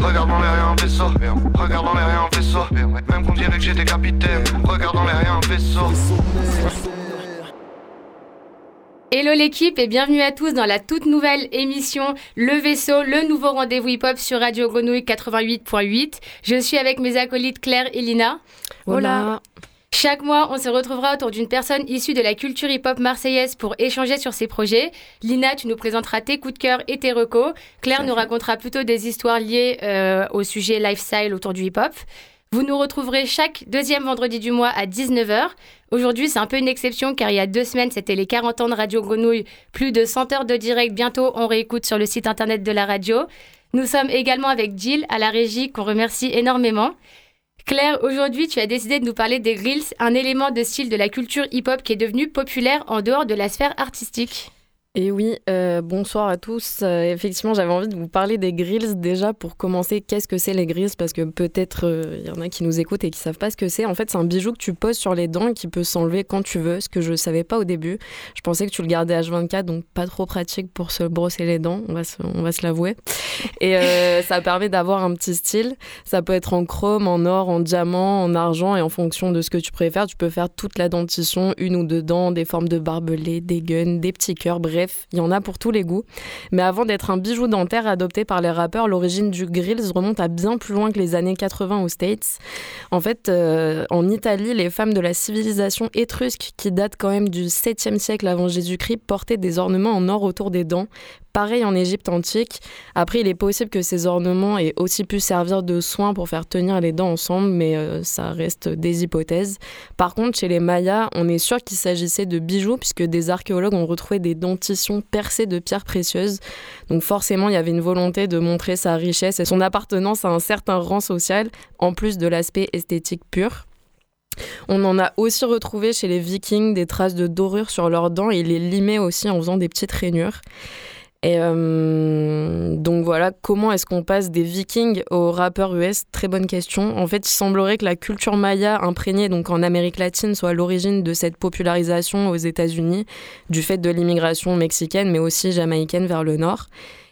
Regarde dans les rien vaisseau. Regarde dans les rien vaisseau. Même qu'on dirait que j'étais capitaine. Regarde dans les rien vaisseau. Hello l'équipe et bienvenue à tous dans la toute nouvelle émission Le Vaisseau, le nouveau rendez-vous hip-hop sur Radio Grenouille 88.8. Je suis avec mes acolytes Claire et Lina. Hola. Chaque mois, on se retrouvera autour d'une personne issue de la culture hip-hop marseillaise pour échanger sur ses projets. Lina, tu nous présenteras tes coups de cœur et tes recos. Claire nous racontera plutôt des histoires liées euh, au sujet lifestyle autour du hip-hop. Vous nous retrouverez chaque deuxième vendredi du mois à 19h. Aujourd'hui, c'est un peu une exception car il y a deux semaines, c'était les 40 ans de Radio Grenouille. Plus de 100 heures de direct. Bientôt, on réécoute sur le site internet de la radio. Nous sommes également avec Jill à la régie qu'on remercie énormément. Claire, aujourd'hui, tu as décidé de nous parler des grills, un élément de style de la culture hip-hop qui est devenu populaire en dehors de la sphère artistique. Et oui, euh, bonsoir à tous. Euh, effectivement, j'avais envie de vous parler des grills déjà pour commencer. Qu'est-ce que c'est les grills? Parce que peut-être euh, il y en a qui nous écoutent et qui savent pas ce que c'est. En fait, c'est un bijou que tu poses sur les dents et qui peut s'enlever quand tu veux, ce que je savais pas au début. Je pensais que tu le gardais H24, donc pas trop pratique pour se brosser les dents, on va se, on va se l'avouer. Et ça permet d'avoir un petit style. Ça peut être en chrome, en or, en diamant, en argent et en fonction de ce que tu préfères, tu peux faire toute la dentition, une ou deux dents, des formes de barbelés, des guns, des petits cœurs, bref il y en a pour tous les goûts. Mais avant d'être un bijou dentaire adopté par les rappeurs, l'origine du grills remonte à bien plus loin que les années 80 aux States. En fait, euh, en Italie, les femmes de la civilisation étrusque, qui date quand même du 7e siècle avant Jésus-Christ, portaient des ornements en or autour des dents Pareil en Égypte antique. Après, il est possible que ces ornements aient aussi pu servir de soins pour faire tenir les dents ensemble, mais euh, ça reste des hypothèses. Par contre, chez les Mayas, on est sûr qu'il s'agissait de bijoux, puisque des archéologues ont retrouvé des dentitions percées de pierres précieuses. Donc forcément, il y avait une volonté de montrer sa richesse et son appartenance à un certain rang social, en plus de l'aspect esthétique pur. On en a aussi retrouvé chez les Vikings des traces de dorure sur leurs dents et les limaient aussi en faisant des petites rainures. Et euh, donc voilà, comment est-ce qu'on passe des Vikings aux rappeurs US Très bonne question. En fait, il semblerait que la culture maya imprégnée donc en Amérique latine soit l'origine de cette popularisation aux États-Unis du fait de l'immigration mexicaine, mais aussi jamaïcaine vers le nord.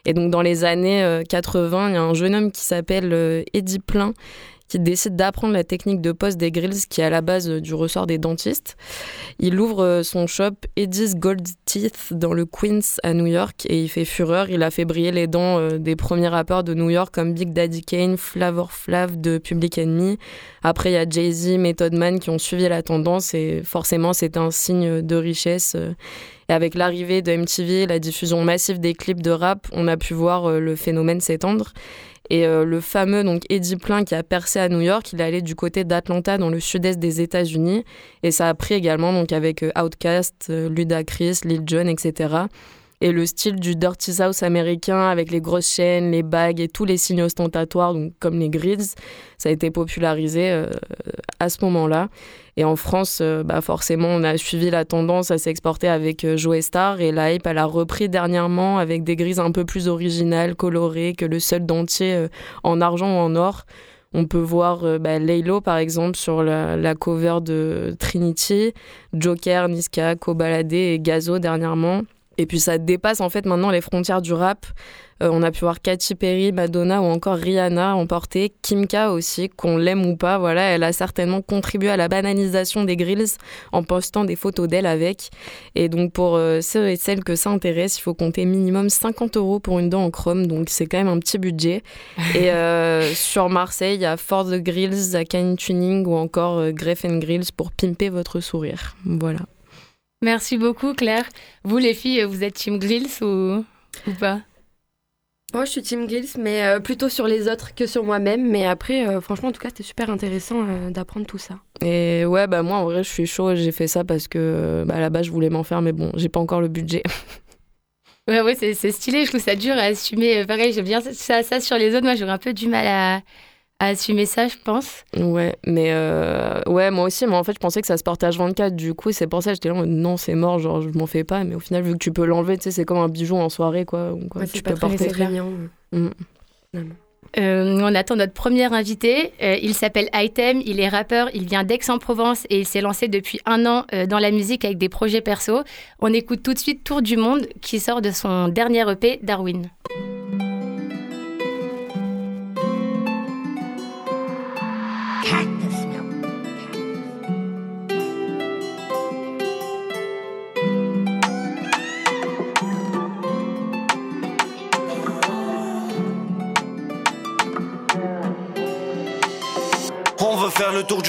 Et donc dans les années 80, euh, il y a un jeune homme qui s'appelle euh, Eddie Plein qui décide d'apprendre la technique de pose des grills qui est à la base euh, du ressort des dentistes. Il ouvre euh, son shop Eddie's Gold Teeth dans le Queens à New York et il fait fureur. Il a fait briller les dents euh, des premiers rappeurs de New York comme Big Daddy Kane, Flavor Flav de Public Enemy. Après, il y a Jay-Z, Method Man qui ont suivi la tendance et forcément, c'est un signe de richesse. Et avec l'arrivée de MTV, la diffusion massive des clips de rap, on a pu voir le phénomène s'étendre. Et euh, le fameux donc Eddie Plein qui a percé à New York, il est allé du côté d'Atlanta dans le sud-est des États-Unis. Et ça a pris également donc avec euh, Outkast, euh, Ludacris, Lil Jon, etc. Et le style du Dirty South américain avec les grosses chaînes, les bagues et tous les signes ostentatoires, donc comme les grills, ça a été popularisé à ce moment-là. Et en France, euh, bah forcément, on a suivi la tendance à s'exporter avec euh, Joe Star et la hype, elle a repris dernièrement avec des grises un peu plus originales, colorées que le seul dentier euh, en argent ou en or. On peut voir bah, Laylo, par exemple, sur la, cover de Trinity, Joker, Niska, Kobalade et Gazo dernièrement. Et puis ça dépasse en fait maintenant les frontières du rap. Euh, on a pu voir Katy Perry, Madonna ou encore Rihanna emporter, Kimka aussi, qu'on l'aime ou pas, voilà, elle a certainement contribué à la banalisation des grills en postant des photos d'elle avec. Et donc pour euh, ceux et celles que ça intéresse, il faut compter minimum 50 euros pour une dent en chrome, donc c'est quand même un petit budget. et euh, sur Marseille, il y a Ford Grills, Canny Tuning ou encore Greff Grills pour pimper votre sourire. Voilà. Merci beaucoup Claire. Vous les filles, vous êtes Team Grills ou, ou pas? Moi, je suis Team Grills, mais euh, plutôt sur les autres que sur moi-même. Mais après, euh, franchement, en tout cas, c'était super intéressant euh, d'apprendre tout ça. Et ouais, bah moi, en vrai, je suis chaud. J'ai fait ça parce que bah, à la base, je voulais m'en faire, mais bon, j'ai pas encore le budget. ouais, ouais, c'est stylé. Je trouve ça dur à assumer. Pareil, j'aime bien ça, ça sur les autres. Moi, j'aurais un peu du mal à, à assumer ça, je pense. Ouais, mais euh, ouais, moi aussi, mais en fait, je pensais que ça se portait H24. Du coup, c'est pour ça que j'étais là, non, c'est mort, genre, je m'en fais pas. Mais au final, vu que tu peux l'enlever, tu sais, c'est comme un bijou en soirée, quoi. quoi tu peux porter. Mm. Euh, on attend notre premier invité. Euh, il s'appelle Item, il est rappeur, il vient d'Aix-en-Provence et il s'est lancé depuis un an dans la musique avec des projets perso. On écoute tout de suite Tour du Monde qui sort de son dernier EP, Darwin.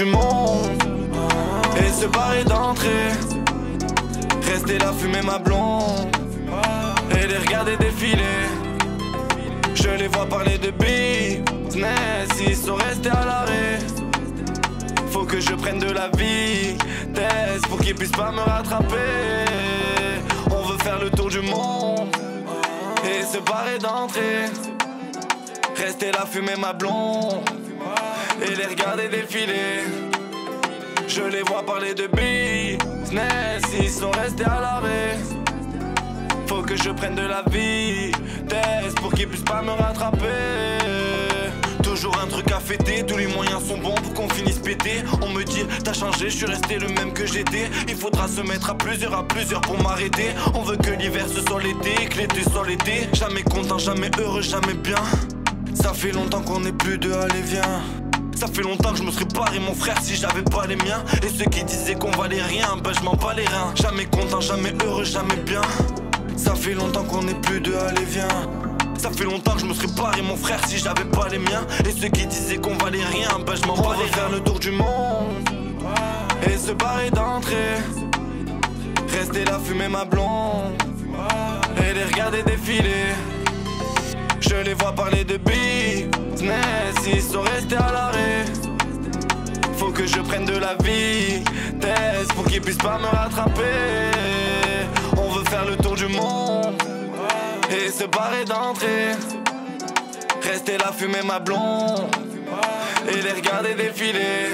Et se barrer d'entrée. Rester là, fumer ma blonde et les regarder défiler. Je les vois parler de business, ils sont restés à l'arrêt. Faut que je prenne de la vitesse pour qu'ils puissent pas me rattraper. On veut faire le tour du monde et se barrer d'entrée. Rester là, fumer ma blonde et les regarder défiler. Je les vois parler de business, ils sont restés à l'arrêt. Faut que je prenne de la vitesse pour qu'ils puissent pas me rattraper. Toujours un truc à fêter, tous les moyens sont bons pour qu'on finisse pété. On me dit, t'as changé, je suis resté le même que j'étais. Il faudra se mettre à plusieurs, à plusieurs pour m'arrêter. On veut que l'hiver ce soit l'été, que l'été soit l'été. Jamais content, jamais heureux, jamais bien. Ça fait longtemps qu'on n'est plus de allez viens. Ça fait longtemps que je me serais barré mon frère si j'avais pas les miens. Et ceux qui disaient qu'on valait rien, bah je m'en bats les reins. Jamais content, jamais heureux, jamais bien. Ça fait longtemps qu'on n'est plus de allez viens. Ça fait longtemps que je me serais barré mon frère si j'avais pas les miens. Et ceux qui disaient qu'on valait rien, bah je m'en bats les faire le tour du monde et se barrer d'entrée. Rester là, fumer ma blonde et les regarder défiler. Je les vois parler de business, ils sont restés à l'arrêt. Faut que je prenne de la vitesse pour qu'ils puissent pas me rattraper. On veut faire le tour du monde et se barrer d'entrée. Rester là, fumer ma blonde et les regarder défiler.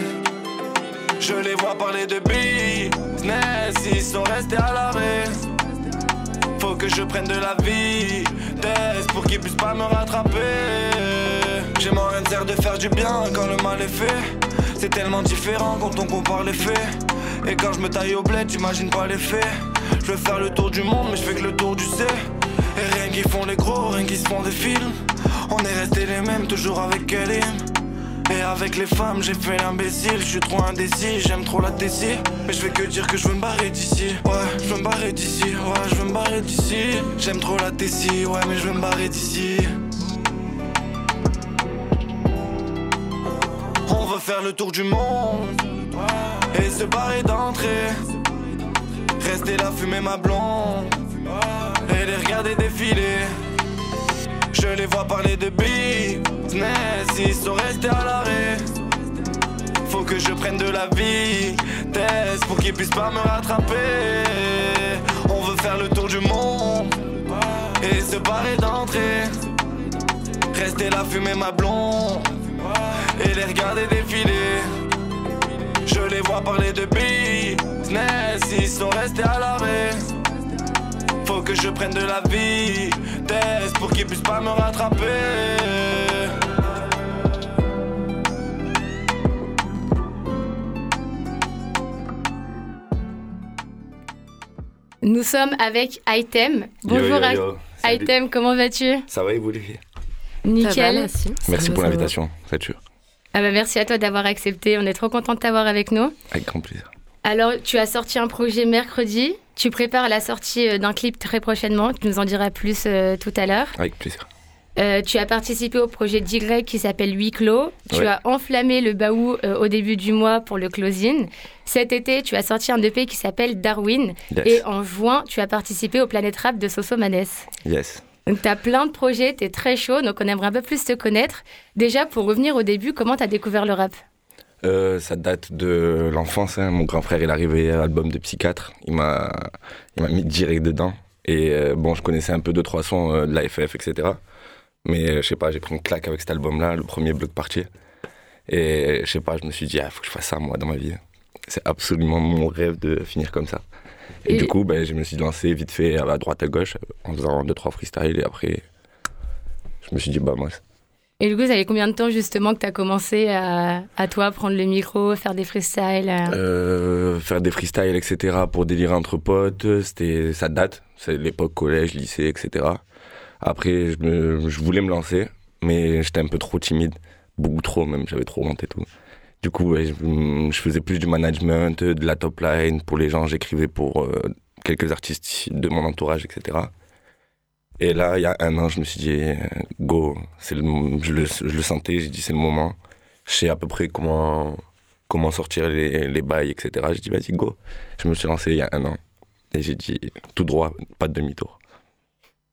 Je les vois parler de business, ils sont restés à l'arrêt. Que je prenne de la vitesse pour qu'ils puissent pas me rattraper. J'ai mon rien de faire du bien quand le mal est fait. C'est tellement différent quand on compare les faits. Et quand je me taille au bled, j'imagine pas les faits. Je veux faire le tour du monde, mais je fais que le tour du C. Et rien qui font les gros, rien qui se font des films. On est restés les mêmes, toujours avec Kelly. Et avec les femmes, j'ai fait l'imbécile. Je suis trop indécis, j'aime trop la tessie. Mais je fais que dire que je veux me barrer d'ici. Ouais, je veux me barrer d'ici. Ouais, je veux me barrer d'ici. J'aime trop la tessie. Ouais, mais je veux me barrer d'ici. On veut faire le tour du monde et se barrer d'entrée. Rester là, fumer ma blonde et les regarder défiler. Je les vois parler de business, ils sont restés à l'arrêt. Faut que je prenne de la vitesse pour qu'ils puissent pas me rattraper. On veut faire le tour du monde et se barrer d'entrée. Rester là, fumer ma blonde et les regarder défiler. Je les vois parler de business, ils sont restés à l'arrêt. Que je prenne de la vitesse pour qu'ils puissent pas me rattraper. Nous sommes avec Item. Bonjour Yo, yo, yo. Salut. Item, comment vas-tu? Ça va et vous les filles Nickel. Ça va, merci. Merci pour ça l'invitation, c'est sûr. Ah bah merci à toi d'avoir accepté. On est trop content de t'avoir avec nous. Avec grand plaisir. Alors, tu as sorti un projet mercredi. Tu prépares la sortie euh, d'un clip très prochainement. Tu nous en diras plus euh, tout à l'heure. Avec plaisir. Euh, tu as participé au projet d'Y qui s'appelle Huis clos. Tu Ouais. as enflammé le baou euh, au début du mois pour le closing. Cet été, tu as sorti un EP qui s'appelle Darwin. Yes. Et en juin, tu as participé au Planète Rap de Soso Manès. Yes. Donc, tu as plein de projets, tu es très chaud, donc on aimerait un peu plus te connaître. Déjà, pour revenir au début, comment tu as découvert le rap? Euh, ça date de l'enfance. hein. Mon grand frère, il est arrivé à l'album de Psychiatre. Il m'a, il m'a mis direct dedans. Et euh, bon, je connaissais un peu deux, trois sons euh, de la FF, etc. Mais je sais pas, j'ai pris une claque avec cet album-là, le premier bloc parti. Et je sais pas, je me suis dit, il faut que je fasse ça, moi, dans ma vie. C'est absolument mon rêve de finir comme ça. Et, Et- du coup, ben, je me suis lancé vite fait à droite à gauche en faisant deux, trois freestyles. Et après, je me suis dit, bah, moi, Et du ça fait combien de temps justement que tu as commencé à, toi prendre le micro, faire des freestyles euh Euh, faire des freestyles, etc. pour délirer entre potes, ça date. C'est l'époque collège, lycée, etc. Après, je, voulais me lancer, mais j'étais un peu trop timide. Beaucoup trop même, j'avais trop honte et tout. Du coup, je faisais plus du management, de la top line pour les gens. J'écrivais pour euh, quelques artistes de mon entourage, etc. Et là, il y a un an, je me suis dit, euh, go, c'est le, je, le, je le sentais, j'ai dit, c'est le moment. Je sais à peu près comment comment sortir les, les bails, etc. J'ai dit, vas-y, go. Je me suis lancé il y a un an. Et j'ai dit, tout droit, pas de demi-tour.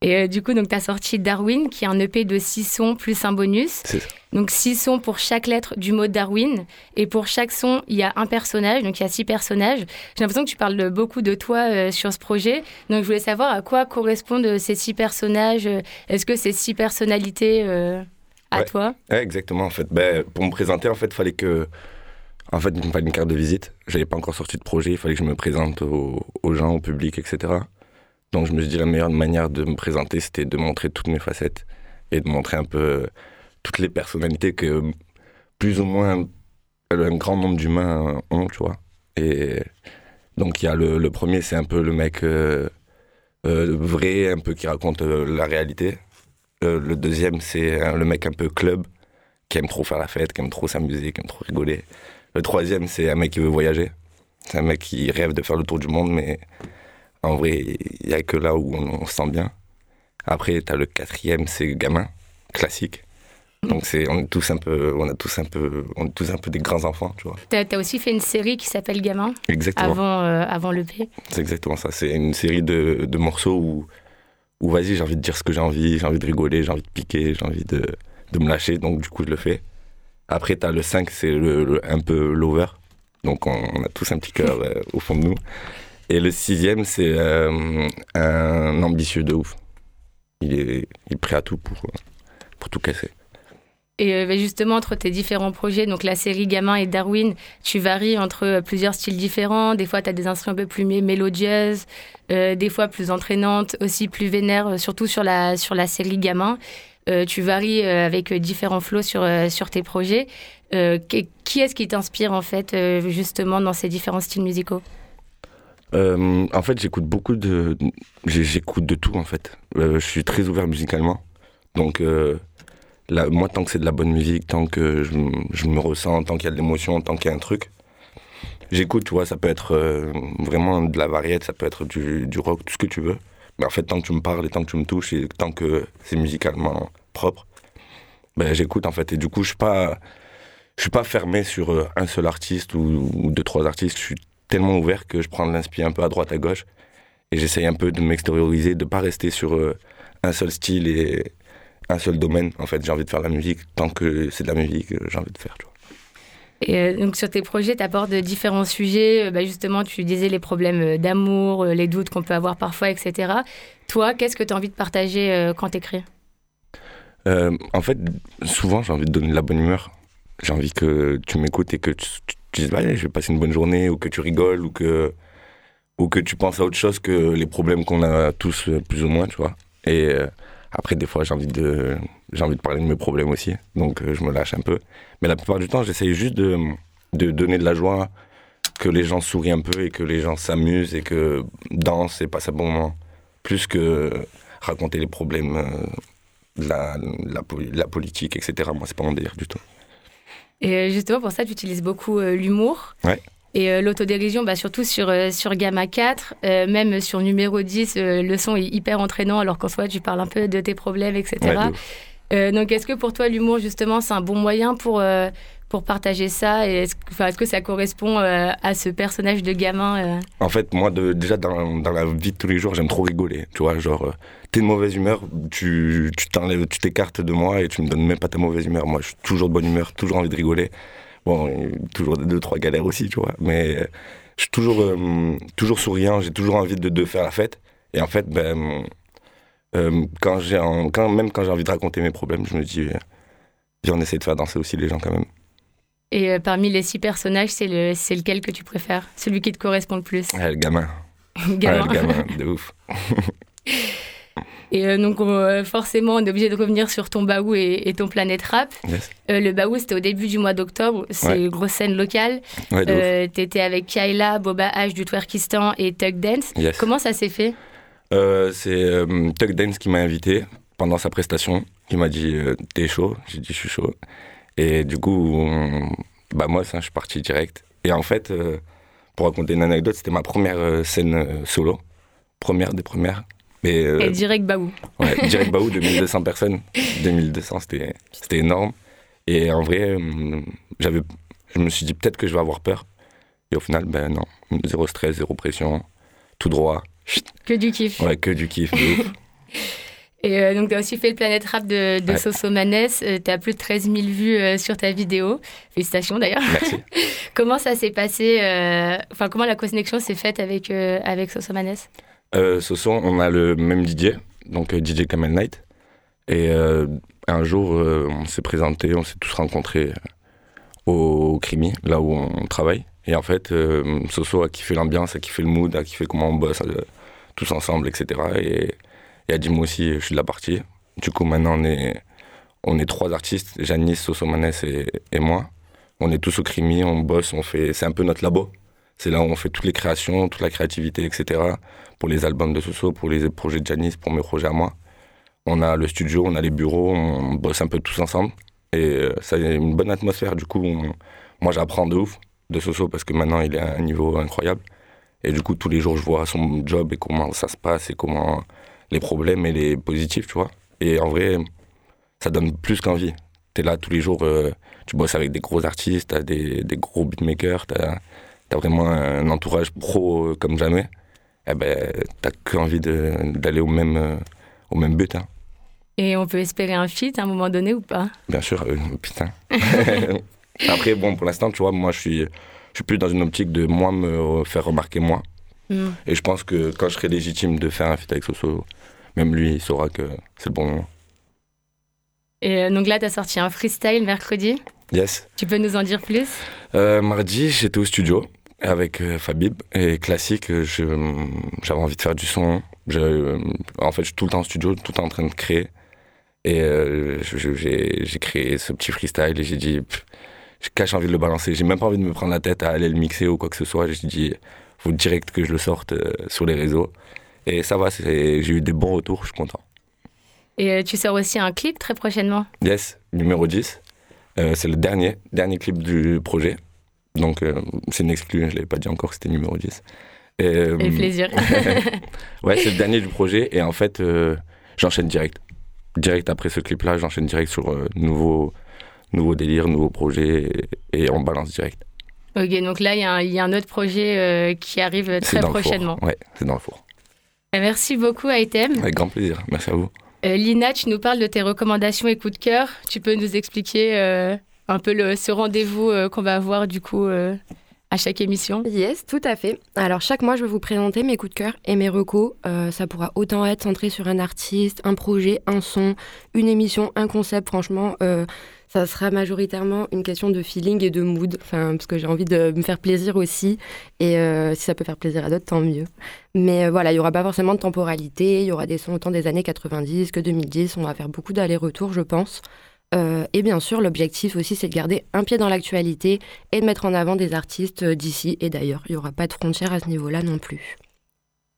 Et euh, du coup, donc, tu as sorti Darwin, qui est un EP de 6 sons plus un bonus. C'est ça. Donc, 6 sons pour chaque lettre du mot Darwin. Et pour chaque son, il y a un personnage. Donc, il y a 6 personnages. J'ai l'impression que tu parles beaucoup de toi euh, sur ce projet. Donc, je voulais savoir à quoi correspondent ces 6 personnages. Est-ce que c'est 6 personnalités euh, à Ouais. toi? Ouais, exactement, en fait. Ben, pour me présenter, en fait, il fallait que. En fait, il me fallait une carte de visite. J'avais pas encore sorti de projet. Il fallait que je me présente aux gens, au public, etc. Donc, je me suis dit, la meilleure manière de me présenter, c'était de montrer toutes mes facettes et de montrer un peu toutes les personnalités que plus ou moins un grand nombre d'humains ont, tu vois. Et donc, il y a le, premier, c'est un peu le mec euh, euh, vrai, un peu qui raconte euh, la réalité. Euh, le deuxième, c'est euh, le mec un peu club, qui aime trop faire la fête, qui aime trop s'amuser, qui aime trop rigoler. Le troisième, c'est un mec qui veut voyager. C'est un mec qui rêve de faire le tour du monde, mais en vrai, il n'y a que là où on, on se sent bien. Après, tu as le quatrième, c'est gamin, classique. Donc c'est, on est tous un peu, on a tous un peu, on est tous un peu des grands enfants, tu vois. Tu as, aussi fait une série qui s'appelle Gamin Exactement. avant, euh, avant l'EP. C'est exactement ça. C'est une série de, de morceaux où, où vas-y, j'ai envie de dire ce que j'ai envie, j'ai envie de rigoler, j'ai envie de piquer, j'ai envie de, de me lâcher. Donc, du coup, je le fais. Après, tu as le 5, c'est le, le- un peu l'over. Donc, on, on a tous un petit cœur euh, au fond de nous. Et le sixième, c'est euh, un ambitieux de ouf. Il est, il est prêt à tout pour, euh, pour tout casser. Et euh, bah, justement, entre tes différents projets, donc la série Gamin et Darwin, tu varies entre plusieurs styles différents. Des fois, tu as des instruments un peu plus mé- mélodieuses, des fois plus entraînantes, aussi plus vénères, surtout sur la, sur la série Gamin. Tu varies avec différents flows sur, sur tes projets. Qui est-ce qui t'inspire, en fait, justement, dans ces différents styles musicaux? Euh, en fait, j'écoute beaucoup de. J'écoute de tout, en fait. Euh, je suis très ouvert musicalement. Donc, euh, là, moi, tant que c'est de la bonne musique, tant que je, me ressens, tant qu'il y a de l'émotion, tant qu'il y a un truc, j'écoute, tu vois. Ça peut être vraiment de la variété, ça peut être du, rock, tout ce que tu veux. Mais en fait, tant que tu me parles et tant que tu me touches et tant que c'est musicalement propre, ben, j'écoute, en fait. Et du coup, je suis pas. Je suis pas fermé sur un seul artiste ou, deux, trois artistes. Tellement ouvert que je prends de l'inspi un peu à droite, à gauche. Et j'essaye un peu de m'extérioriser, de pas rester sur euh, un seul style et un seul domaine. En fait, j'ai envie de faire la musique. Tant que c'est de la musique, euh, j'ai envie de faire. Tu vois. Et euh, donc sur tes projets, tu abordes différents sujets. Bah, justement, tu disais les problèmes d'amour, les doutes qu'on peut avoir parfois, etc. Toi, qu'est-ce que tu as envie de partager quand tu écris Euh, en fait, souvent, j'ai envie de donner de la bonne humeur. J'ai envie que tu m'écoutes et que tu, tu- dises, allez, je vais passer une bonne journée, ou que tu rigoles, ou que, ou que tu penses à autre chose que les problèmes qu'on a tous, euh, plus ou moins, tu vois. Et euh, après, des fois, j'ai envie, de, j'ai envie de parler de mes problèmes aussi, donc euh, je me lâche un peu. Mais la plupart du temps, j'essaye juste de, de donner de la joie, que les gens sourient un peu et que les gens s'amusent et que dansent et passent un bon moment, plus que raconter les problèmes. euh, la, la, la politique, etc. Moi, c'est pas mon délire du tout. Et euh, justement, pour ça, tu utilises beaucoup euh, l'humour. Ouais. Et euh, l'autodérision, bah, surtout sur, sur Gamma 4, euh, même sur numéro 10, euh, le son est hyper entraînant, alors qu'en soi, tu parles un peu de tes problèmes, etc. Ouais, de ouf. Euh, donc, est-ce que pour toi, l'humour, justement, c'est un bon moyen pour, pour partager ça Et est-ce, que- ça correspond euh, à ce personnage de gamin euh? En fait, moi, déjà, dans, la vie de tous les jours, j'aime trop rigoler. Tu vois, genre, euh, t'es de mauvaise humeur, tu tu t'enlèves, tu t'écartes de moi et tu me donnes même pas ta mauvaise humeur. Moi, je suis toujours de bonne humeur, toujours envie de rigoler. Bon, toujours deux, trois galères aussi, tu vois. Mais je suis toujours, toujours souriant, j'ai toujours envie de, faire la fête. Et en fait, ben, quand j'ai quand, même quand j'ai envie de raconter mes problèmes, je me dis, viens, on essaie de faire danser aussi les gens quand même. Et euh, parmi les six personnages, c'est, le, c'est lequel que tu préfères? Celui qui te correspond le plus? Ouais, le gamin. Gamin. Ouais, le gamin, de ouf. Et euh, donc, on, euh, forcément, on est obligé de revenir sur ton baou et, et ton planète rap. Yes. Euh, le baou, c'était au début du mois d'octobre. C'est Ouais. une grosse scène locale. Ouais. Euh, T'étais avec Kaila, Boba H du Twerkistan et Tug Dance. Yes. Comment ça s'est fait? C'est Tuck Dance qui m'a invité pendant sa prestation. Il m'a dit T'es chaud? J'ai dit Je suis chaud. Et du coup, on- bah moi, ça, je suis parti direct. Et en fait, euh, pour raconter une anecdote, c'était ma première euh, scène euh, solo. Première des premières. Mais euh, Et direct baou. ouais, direct Baou de 1200 personnes. 2200, c'était c'était énorme. Et en vrai, j'avais Je me suis dit peut-être que je vais avoir peur. Et au final, ben non, zéro stress, zéro pression, tout droit. Que du kiff. Ouais, que du kiff. Et euh, donc, tu as aussi fait le Planète Rap de, de Ouais. Soso Manès. tu as plus de 13 000 vues euh, sur ta vidéo. Félicitations d'ailleurs. Merci. comment ça s'est passé euh, Enfin, comment la connexion s'est faite avec, euh, avec Soso Manès Euh, son, on a le même DJ, donc euh, DJ Kamel Knight. Et euh, un jour, euh, on s'est présenté, on s'est tous rencontrés euh, au Crimi, là où on travaille. Et en fait, euh, Soso a kiffé l'ambiance, a kiffé le mood, a kiffé comment on bosse euh, tous ensemble, etc. Et, et a dit moi aussi, je suis de la partie. Du coup, maintenant, on est, on est trois artistes, Janice, Soso Manès et, et moi. On est tous au Crimi, on bosse, on fait, c'est un peu notre labo. C'est là où on fait toutes les créations, toute la créativité, etc pour les albums de Soso, pour les projets de Janice, pour mes projets à moi. On a le studio, on a les bureaux, on bosse un peu tous ensemble. Et euh, ça a une bonne atmosphère. Du coup, moi, j'apprends de ouf de Soso parce que maintenant, il est à un niveau incroyable. Et du coup, tous les jours, je vois son job et comment ça se passe et comment les problèmes et les positifs, tu vois. Et en vrai, ça donne plus qu'envie. Tu es là tous les jours, euh, tu bosses avec des gros artistes, tu des, des gros beatmakers, tu as, vraiment un entourage pro euh, comme jamais eh ben, t'as que envie d'aller au même, euh, au même but. hein. Et on peut espérer un feat à un moment donné ou pas? Bien sûr, euh, putain. Après, bon, pour l'instant, tu vois, moi, je suis, je suis plus dans une optique de moi me faire remarquer moi. Hmm. Et je pense que quand je serai légitime de faire un feat avec Soso, même lui, il saura que c'est le bon moment. Et euh, donc là, tu as sorti un freestyle mercredi. Yes. Tu peux nous en dire plus? Euh, mardi, j'étais au studio avec euh, Fabib. Et classique, je- j'avais envie de faire du son. Je, en fait, je suis tout le temps au studio, tout le temps en train de créer. Et euh, je- je- j'ai créé ce petit freestyle et j'ai dit, j'ai cache envie de le balancer. J'ai même pas envie de me prendre la tête à aller le mixer ou quoi que ce soit. J'ai dit, faut direct que je le sorte euh, sur les réseaux. Et ça va, j'ai eu des bons retours, je suis content. Et euh, tu sors aussi un clip très prochainement? Yes, numéro 10. Euh, c'est le dernier, dernier clip du projet. Donc, euh, c'est une exclue, je ne l'avais pas dit encore que c'était numéro 10. Et, euh, Et plaisir. ouais, c'est le dernier du projet. Et en fait, j'enchaîne direct. Direct après ce clip-là, j'enchaîne direct sur nouveau, nouveau délire, nouveau projet. Et, et on balance direct. ok, donc là, il y, a un- il y a un autre projet qui arrive très prochainement. four. Ouais, c'est dans le four. Euh, Merci beaucoup, Item. Avec grand plaisir. Merci à vous. Euh, Lina, tu nous parles de tes recommandations et coups de cœur. Tu peux nous expliquer euh, un peu le, ce rendez-vous euh, qu'on va avoir du coup à chaque émission Yes, tout à fait. Alors chaque mois, je vais vous présenter mes coups de cœur et mes recos. Euh, ça pourra autant être centré sur un artiste, un projet, un son, une émission, un concept. Franchement, euh, ça sera majoritairement une question de feeling et de mood. Parce que j'ai envie de me faire plaisir aussi. Et euh, si ça peut faire plaisir à d'autres, tant mieux. Mais voilà, il y aura pas forcément de temporalité. Il y aura des sons autant des années 90 que 2010. On va faire beaucoup d'allers-retours, je pense. Euh, et bien sûr, l'objectif aussi, c'est de garder un pied dans l'actualité et de mettre en avant des artistes euh, d'ici et d'ailleurs. Il n'y aura pas de frontières à ce niveau-là non plus.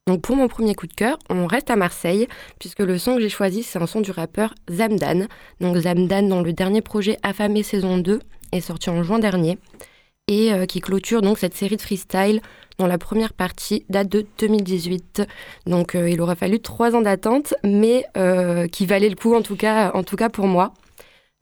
Donc pour mon premier coup de cœur, on reste à Marseille, puisque le son que j'ai choisi, c'est un son du rappeur Zamdan. Donc Zamdan, dans le dernier projet Affamé saison 2, est sorti en juin dernier, et euh, qui clôture donc cette série de freestyle dont la première partie date de 2018. Donc il aura fallu trois ans d'attente, mais qui valait le coup en tout cas, en tout cas pour moi.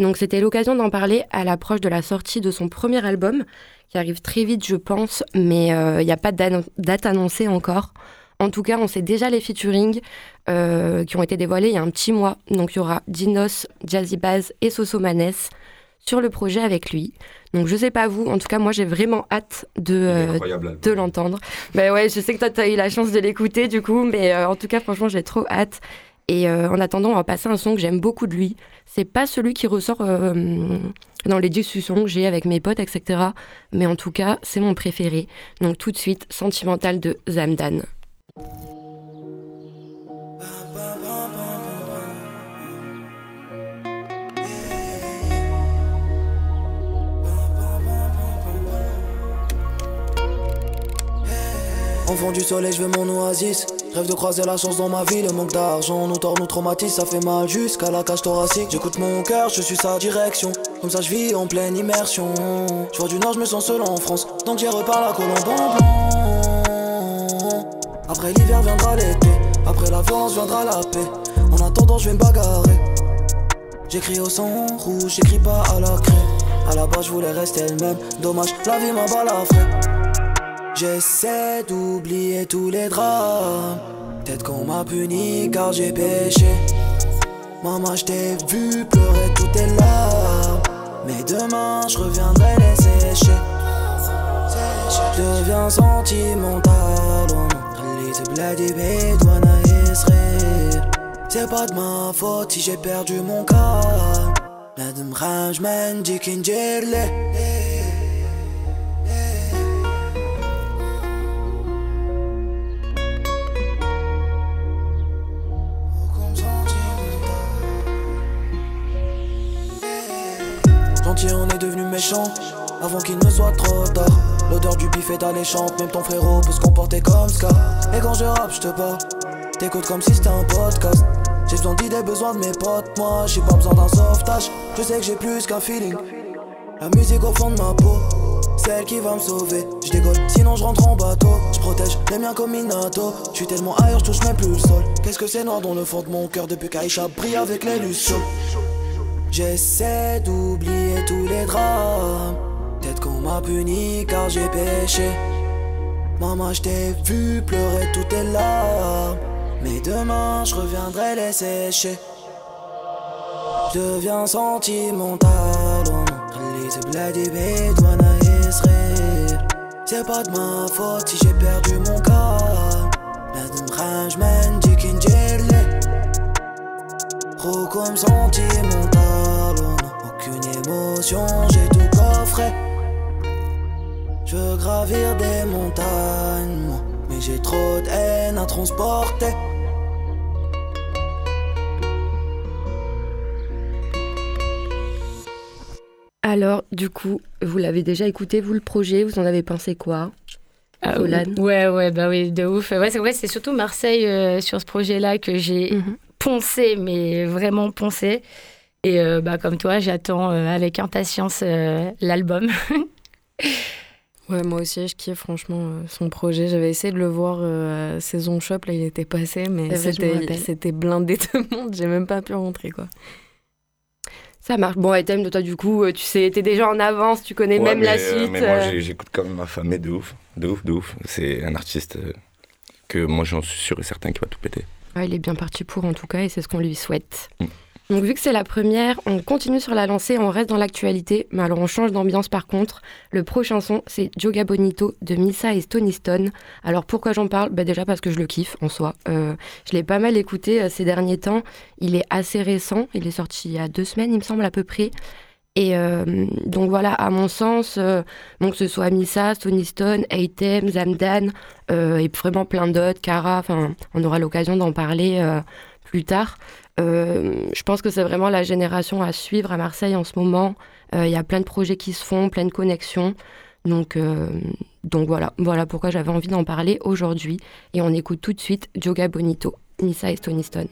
Donc c'était l'occasion d'en parler à l'approche de la sortie de son premier album, qui arrive très vite je pense, mais euh, il n'y a pas de date annoncée encore. En tout cas, on sait déjà les featuring euh, qui ont été dévoilés il y a un petit mois. Donc il y aura Dinos, Jazzy Baz et Soso Maness sur le projet avec lui. Donc je sais pas vous, en tout cas moi j'ai vraiment hâte de, euh, de l'entendre. Ben ouais, je sais que toi, tu as eu la chance de l'écouter du coup, mais euh, en tout cas, franchement, j'ai trop hâte. Et euh, en attendant, on va passer un son que j'aime beaucoup de lui. C'est pas celui qui ressort euh, dans les discussions que j'ai avec mes potes, etc. Mais en tout cas, c'est mon préféré. Donc tout de suite, Sentimental de Zamdan. Enfant du soleil, je veux mon oasis. Rêve de croiser la chance dans ma vie. Le manque d'argent nous tord, nous traumatise. Ça fait mal jusqu'à la cage thoracique. J'écoute mon cœur, je suis sa direction. Comme ça, je vis en pleine immersion. Je vois du nord, je me sens seul en France. Donc j'y repars la colombe blanc. Après l'hiver viendra l'été. Après l'avance viendra la paix. En attendant, je vais me bagarrer. J'écris au sang rouge, j'écris pas à la craie. À la base, je voulais rester le même. Dommage, la vie m'a balafré. J'essaie d'oublier tous les drames. Peut-être qu'on m'a puni car j'ai péché. Maman, je t'ai vu pleurer toutes tes larmes. Mais demain, je reviendrai les sécher. Je deviens sentimental. C'est pas de ma faute si j'ai perdu mon calme. Avant qu'il ne soit trop tard. L'odeur du bif est alléchante, même ton frérot peut se comporter comme Ska. Et quand je rappe, je te parle, t'écoutes comme si c'était un podcast. J'ai besoin d'idées, besoin de mes potes, moi j'ai pas besoin d'un sauvetage. Je sais que j'ai plus qu'un feeling. La musique au fond de ma peau, celle qui va me sauver. Je dégolle, sinon je rentre en bateau. Je protège les miens comme Minato. Je suis tellement ailleurs, je touche même plus le sol. Qu'est-ce que c'est noir dans le fond de mon cœur depuis qu'Aïcha brille avec les lucioles? J'essaie d'oublier tous les drames. Peut-être qu'on m'a puni car j'ai péché. Maman, je t'ai vu pleurer toutes tes larmes. Mais demain, je reviendrai les sécher. Je deviens sentimental. C'est pas de ma faute si j'ai perdu mon corps. Maintenant, je comme sentiment aucune émotion, j'ai tout coffré. Je veux gravir des montagnes, moi, mais j'ai trop de haine à transporter. Alors, du coup, vous l'avez déjà écouté, vous, le projet? Vous en avez pensé quoi? Ah, ouais, ouais, bah oui, de ouf. Ouais, c'est, c'est surtout Marseille euh, sur ce projet-là que j'ai mhm. poncé, mais vraiment poncé. Et euh, bah, comme toi, j'attends euh, avec impatience l'album. ouais, moi aussi, je kiffe franchement son projet. J'avais essayé de le voir à Saison Shop, là, il était passé, mais c'était, blindé de monde. J'ai même pas pu rentrer, quoi. Ça marche. Bon, Etem, toi, du coup, euh, tu sais, t'es déjà en avance, tu connais même la euh, suite. mais moi, euh. j'écoute quand même ma famille de ouf. De ouf, de ouf. C'est un artiste que moi, j'en suis sûr et certain qu'il va tout péter. Ouais, il est bien parti pour, en tout cas, et c'est ce qu'on lui souhaite. Mm. Donc vu que c'est la première, on continue sur la lancée, on reste dans l'actualité, mais alors on change d'ambiance par contre. Le prochain son, c'est Joga Bonito de Missa et Stony Stone. Alors pourquoi j'en parle? Bah Déjà parce que je le kiffe en soi. Euh, je l'ai pas mal écouté euh, ces derniers temps. Il est assez récent, il est sorti il y a deux semaines il me semble à peu près. Et euh, donc voilà, à mon sens, que ce soit Missa, Stony Stone, Aitem, Zamdan, et vraiment plein d'autres, enfin on aura l'occasion d'en parler plus tard. Euh, je pense que c'est vraiment la génération à suivre à Marseille en ce moment. Euh, il y a plein de projets qui se font, plein de connexions. Donc, euh, donc voilà, voilà pourquoi j'avais envie d'en parler aujourd'hui. Et on écoute tout de suite Joga Bonito, Nissa et Stone.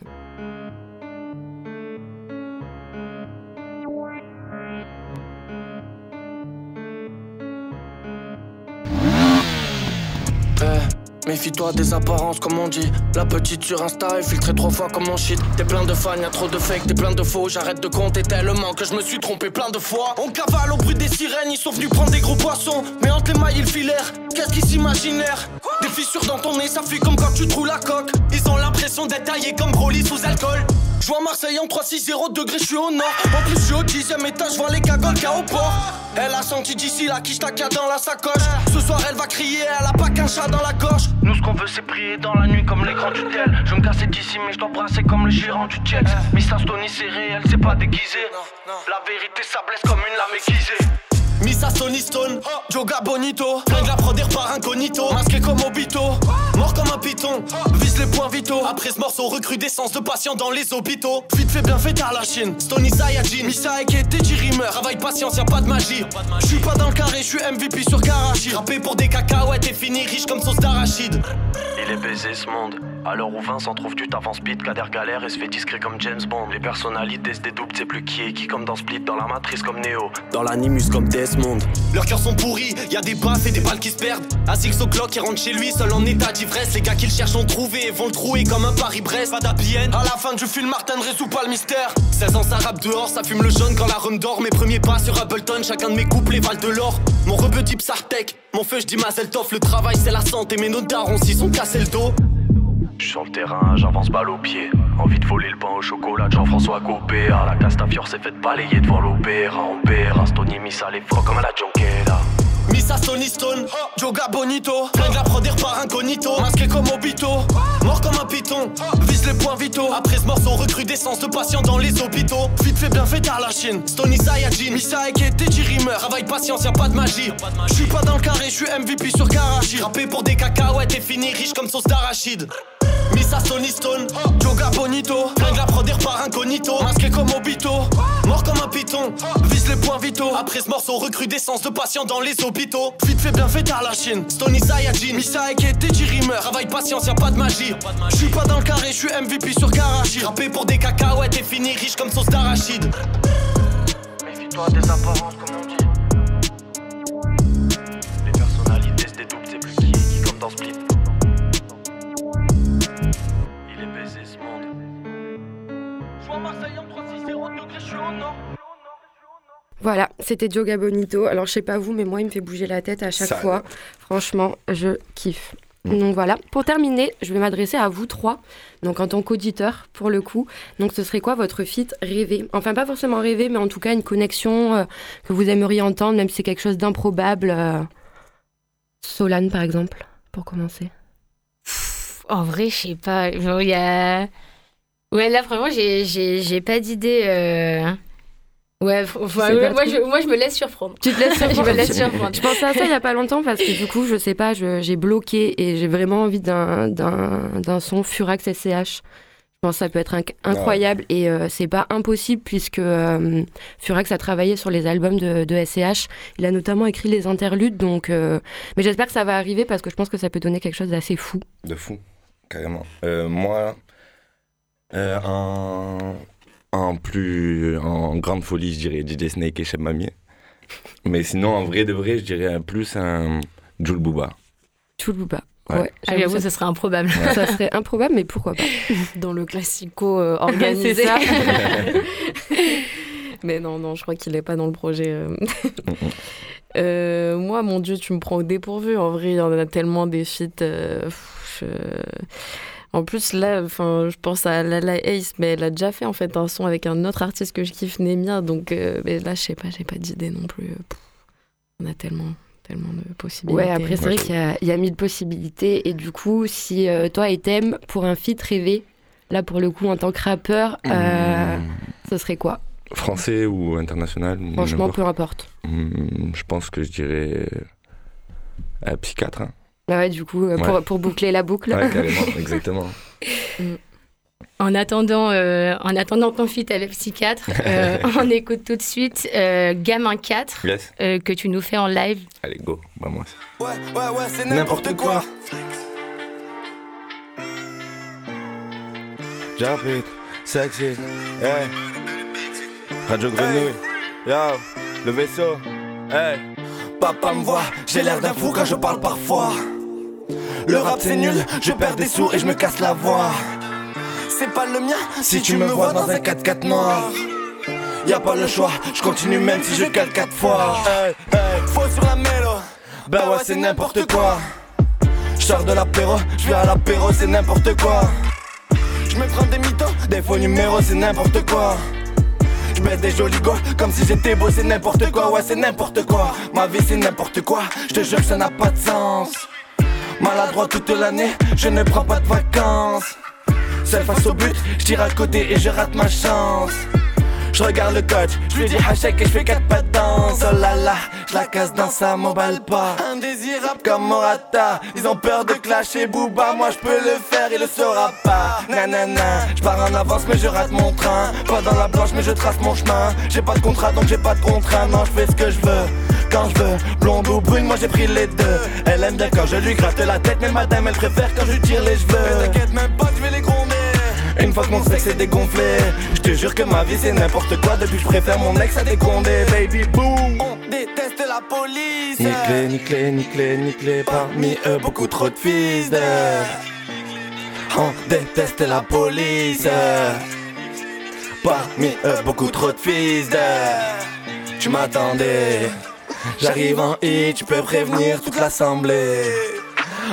Méfie-toi des apparences comme on dit. La petite sur Insta est filtrée trois fois comme mon shit. T'es plein de fans, y'a trop de fake, t'es plein de faux. J'arrête de compter tellement que je me suis trompé plein de fois. On cavale au bruit des sirènes, ils sont venus prendre des gros poissons. Mais entre les mailles ils filaire, qu'est-ce qu'ils s'imaginèrent Des fissures dans ton nez, ça fuit comme quand tu trouves la coque. Ils ont l'impression d'être taillés comme Broly sous alcool je vois Marseille en 3-6-0 degrés, je suis au nord. En plus, je suis au 10 étage, je vois les cagoles qu'il au port. Elle a senti d'ici la quiche dans la sacoche. Ce soir, elle va crier, elle a pas qu'un chat dans la gorge. Nous, ce qu'on veut, c'est prier dans la nuit comme les grands tutelles. Je me casser d'ici, mais je dois brasser comme le gérant du Chex. Miss Stony, c'est réel, c'est pas déguisé. La vérité, ça blesse comme une lame aiguisée. Missa Stony Stone, Joga Bonito. Règle la prod par incognito. Masqué comme Obito, mort comme un python. Vise les points vitaux. Après ce morceau, recrudescence de patients dans les hôpitaux. Vite fait, bien fait, à la Chine. Stony Sayajin, Missa Eke, Teji Rimmer. Travail patience, y'a pas de magie. J'suis pas dans le carré, j'suis MVP sur Karachi. Rappé pour des cacahuètes et fini riche comme sauce d'arachide. Il est baisé ce monde. À l'heure où Vincent trouve du taf en speed, Kader galère et se fait discret comme James Bond. Les personnalités se dédoublent, c'est plus qui est qui comme dans Split, dans la matrice comme Neo, dans l'animus comme Leurs cœurs sont pourris, y a des baffes et des balles qui se perdent. À six o'clock, qui rentre chez lui, seul en état d'ivresse. Les gars qui le cherchent ont trouvé et vont le trouver comme un Paris-Brest. Pas d'APN, à la fin du film, Martin ne résout pas le mystère. 16 ans, ça rappe dehors, ça fume le jaune quand la rhum dort. Mes premiers pas sur Ableton, chacun de mes couples valent de l'or. Mon rebeu type Sartek, mon feu, je dis Mazel le travail c'est la santé, mais nos darons s'y sont cassés le dos. Je sur le terrain, j'avance balle au pied. Envie de voler le pain au chocolat Jean-François Copé. La Castafiore s'est fait balayer devant l'opéra. On paiera, Stony Missa les frocs comme à la Junquera. Missa Stony Stone, Joga Bonito. Flingue la prod par incognito. Masqué comme Obito, mort comme un python. Vise les points vitaux. Après ce morceau, recrudescence de patients dans les hôpitaux. Vite fait, bien fait, tard la Chine. Stony Sayajin, Missa et Teji Rimmer. Travail patience, y'a pas de magie. J'suis pas dans le carré, j'suis MVP sur Karachi. Rappé pour des cacahuètes et fini riche comme sauce d'arachide. Missa Stony Stone, Joga Bonito. Flingue la prod par incognito. Masqué comme Obito, mort comme un python. Vise les points vitaux. Après ce morceau, recrudescence de patients dans les hôpitaux. Vite fait, bien fait, tard la Chine. Stony Sayajin, Missa et Teji Rimmer. Travail patience, y'a pas de magie. J'suis pas dans le carré, j'suis MVP sur Karachi. Rappé pour des cacahuètes et fini riche comme sauce d'arachide. Méfie-toi des comme on dit. Voilà, c'était Joga Bonito. Alors, je sais pas vous, mais moi, il me fait bouger la tête à chaque Ça, fois. Franchement, je kiffe. Mm. Donc voilà, pour terminer, je vais m'adresser à vous trois, donc en tant qu'auditeur pour le coup. Donc ce serait quoi votre feat rêvé? Enfin pas forcément rêvé, mais en tout cas une connexion euh, que vous aimeriez entendre, même si c'est quelque chose d'improbable. euh. Solane par exemple, pour commencer. En vrai, je sais pas. Genre, il y a. Ouais, là, vraiment, j'ai- j'ai j'ai pas d'idée. euh. Ouais, enfin, moi, je, moi, je me laisse surprendre. Tu te laisses Je me laisse surprendre. Je pensais à ça il y a pas longtemps parce que du coup, je sais pas, j'ai bloqué et j'ai vraiment envie d'un d'un d'un son Furax SCH. Je pense que ça peut être inc- incroyable et euh, c'est pas impossible puisque euh, Furax a travaillé sur les albums de, de SCH. Il a notamment écrit les interludes, donc. euh, Mais j'espère que ça va arriver parce que je pense que ça peut donner quelque chose d'assez fou. De fou, carrément. Euh, moi, euh, en, plus, en grande folie, je dirais DJ Snake et Chef Mamier. Mais sinon, en vrai de vrai, je dirais plus un Jules Booba. Choulouba. Ouais. Ouais, Ah, j'avoue, ça, ce serait improbable. ça serait improbable, mais pourquoi pas Dans le classico euh, organisé. C'est ça. Mais non, non, je crois qu'il n'est pas dans le projet. euh. Euh, moi, mon Dieu, tu me prends au dépourvu. En vrai, il y en a tellement des feats. euh, pff, je- En plus, là, enfin, je pense à Lala Ace, mais elle a déjà fait en fait un son avec un autre artiste que je kiffe, Nemia. Donc euh, mais là, je sais pas, j'ai pas d'idée non plus. Pff, On a tellement, tellement de possibilités. Ouais, après, c'est vrai qu'il y, a- il y a mille possibilités. Et du coup, si euh, toi et Thème, pour un feat rêvé, là, pour le coup, en tant que rappeur, euh, Mmh. ce serait quoi? Français ou international Franchement, peu importe. Mmh, Je pense que je dirais euh, psychiatre. hein. Ah ouais, du coup, euh, pour, Ouais. pour boucler la boucle. Ouais, carrément, exactement. En attendant, euh, en attendant ton feat avec Psychiatre, euh, on écoute tout de suite euh, Gamin 4 Yes, euh, que tu nous fais en live. allez, go, bah moi. Ouais, ouais, ouais, c'est N'importe quoi. J'habite, sexy, hey. Radio Grenouille, yo, le vaisseau, hey. Papa me voit, j'ai l'air d'un fou quand je parle parfois. Le rap c'est nul, je perds des sous et je me casse la voix. C'est pas le mien si tu me vois dans un 4x4 noir. Y a pas le choix, je continue même si je cale 4 fois. Hey, hey, Faux sur la mélo, bah ouais c'est n'importe quoi. Je sors de l'apéro, je vais à l'apéro, c'est n'importe quoi. Je me prends des mythos, des faux numéros, c'est n'importe quoi. Des jolis gars comme si j'étais beau, c'est n'importe quoi, ouais, c'est n'importe quoi. Ma vie, c'est n'importe quoi, je te jure que ça n'a pas de sens. Maladroit toute l'année, je ne prends pas de vacances. Seul face au but, je tire à côté et je rate ma chance. Je regarde le coach, je lui dis hachek et je fais quatre pas de danse. Oh là là, je la casse dans sa m'emballe pas. Indésirable comme Morata, ils ont peur de clasher Booba. Moi je peux le faire, il le saura pas. Nanana, je pars en avance mais je rate mon train. Pas dans la blanche mais je trace mon chemin. J'ai pas de contrat donc j'ai pas de contraint, non je fais ce que je veux. quand je veux. Blonde ou brune, moi j'ai pris les deux. Elle aime bien quand je lui gratte la tête, mais madame elle préfère quand je tire les cheveux. T'inquiète même pas, je vais les gronder. Une fois que mon sexe est dégonflé, je te jure que ma vie c'est n'importe quoi. Depuis je préfère mon ex à des condés, baby boom. On déteste la police. Nickelé, nickelé, nickelé, nickelé. Parmi eux, beaucoup trop de fils de. On déteste la police. Parmi eux, beaucoup trop de fils de. Tu m'attendais. J'arrive en hit, tu peux prévenir toute l'assemblée.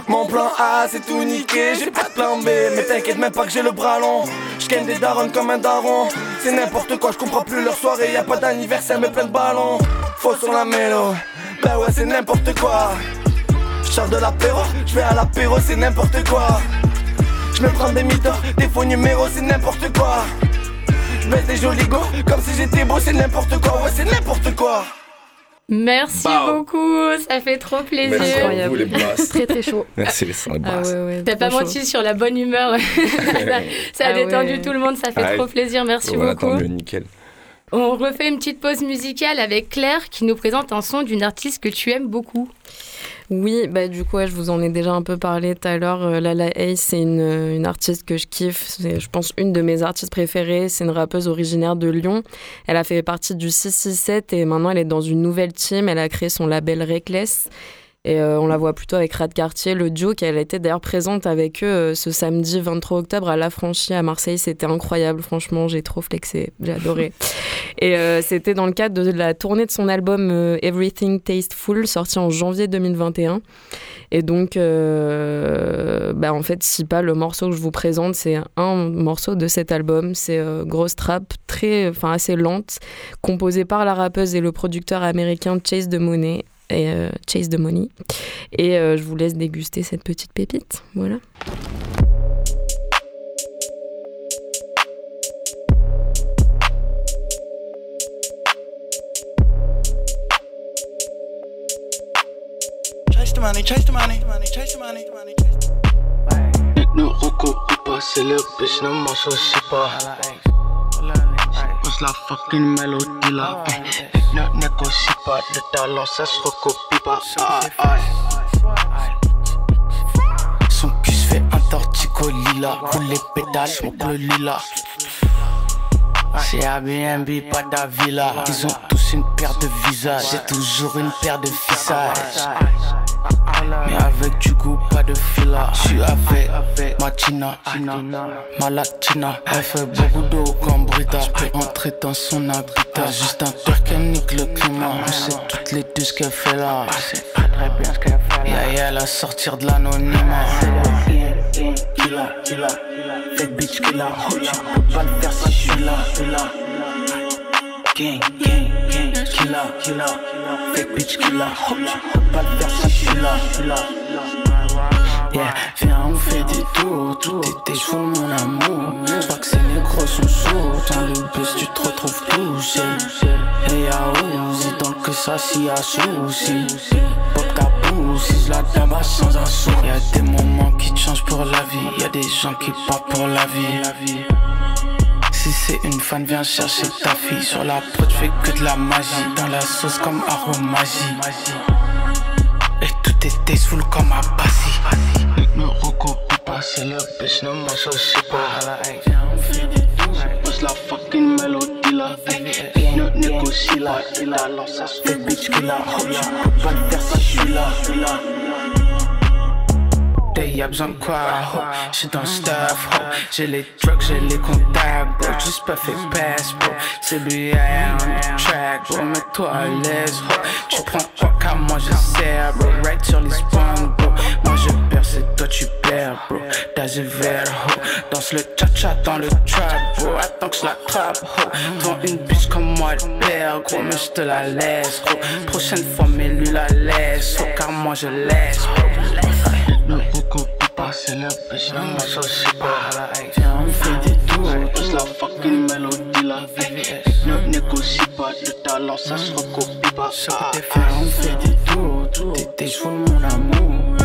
Mon plan A c'est tout niqué, j'ai pas de plan B. Mais t'inquiète même pas que j'ai le bras long. J'gagne des darons comme un daron. C'est n'importe quoi, je comprends plus leur soirée. Y'a pas d'anniversaire mais plein de ballons. Faux sur la mélo. Bah ouais c'est n'importe quoi. Je de l'apéro, je vais à l'apéro c'est n'importe quoi. Je me prends des mythos, des faux numéros c'est n'importe quoi. Je des jolis go comme si j'étais beau c'est n'importe quoi. Ouais c'est n'importe quoi Merci beaucoup, ça fait trop plaisir. Merci à vous, les Très très chaud. Merci les sangs ah, ouais, T'as pas menti sur la bonne humeur. ça, a ah détendu tout le monde, ça fait trop plaisir. Merci beaucoup. nickel. On refait une petite pause musicale avec Claire qui nous présente un son d'une artiste que tu aimes beaucoup. Oui, bah du coup, je vous en ai déjà un peu parlé tout à l'heure. Euh, Lala Ace, c'est une, une, artiste que je kiffe. C'est, je pense, une de mes artistes préférées. C'est une rappeuse originaire de Lyon. Elle a fait partie du 667 et maintenant elle est dans une nouvelle team. Elle a créé son label Reckless. Et euh, on la voit plutôt avec Rad Cartier, le duo qui a été d'ailleurs présente avec eux euh, ce samedi 23 octobre à La Franchie à Marseille. C'était incroyable, franchement, j'ai trop flexé, j'ai adoré. Et euh, c'était dans le cadre de la tournée de son album Everything Tasteful, sorti en janvier 2021. Et donc, bah, en fait, si pas le morceau que je vous présente, c'est un morceau de cet album. C'est grosse trap, très, enfin assez lente, composée par la rappeuse et le producteur américain Chase de Monet et euh, Chase the Money. Et euh, je vous laisse déguster cette petite pépite. Voilà. Chase the money, chase the money, money, chase the money, money, chase the money. Ne recopie pas, c'est le bitch, ne pas. La fucking mélodie là. Ne négocie pas, le talent ça se recopie pas. Son cul se fait un tortico lila. Roule les pédales, pour le lila. C'est Airbnb, pas d'Avila. Ils ont tous une paire de visages. J'ai toujours une paire de fissages. Mais avec du goût, pas de fila. J'suis avec ma China, ma latina. Elle fait beaucoup d'eau comme Brita. J'peux entrer dans son habitat. Juste un père qui nique le climat. On sait toutes les deux ce qu'elle fait là. pas très bien ce qu'elle fait là. Yeah, yeah, sortir de l'anonymat. Killa, killa, fake bitch. Oh, tu peux pas le faire si j'suis là, là. Gang, gang, killer, killer, fake bitch. Oh, tu peux pas le faire si j'suis là, là. Yeah, viens, on fait des tours, tout T'es chaud, mon amour. J'crois que c'est les gros sont sourds. Dans le bus, tu te retrouves touché. Hey, y'a c'est donc que ça, si y'a souci. Pop capou, si je la tabasse sans un sou. Y'a des moments qui te changent pour la vie. Y'a des gens qui partent pour la vie. Si c'est une fan, viens chercher ta fille. Sur la prod, fais que de la magie. Dans la sauce comme aromagie. Et tout était full comme un passy. Ne recopie pas, c'est le bitch, ne m'associe pas. Viens, on fait des pose la fucking mélodie là. Ne négocie là, il a lancé se fait bitch qu'il a. Oh, tu peux pas le faire si je suis là. Y'a besoin de quoi, J'suis dans le stuff, J'ai les drugs, j'ai les contacts, bro. Juste pas fait pass, bro. C'est lui, on track, bro. Mets-toi à l'aise, Tu prends quoi qu'à moi, je sers, bro. Right sur les spawns, bro. Moi je perds, c'est toi tu perds, bro. T'as un verre, ho. Danse le cha-cha dans le trap, bro. Attends que je la trappe, ho. Prends une bitch comme moi, elle perd, gros. Mais je te la laisse, gros. Prochaine fois, mais lui la laisse, oh. Car moi je laisse, bro. On fait des tours, juste la fucking mélodie, la VVS. Ne négocie pas de talent, ça se recopie pas. Viens, on fait des tours, t'es chaud, mon amour.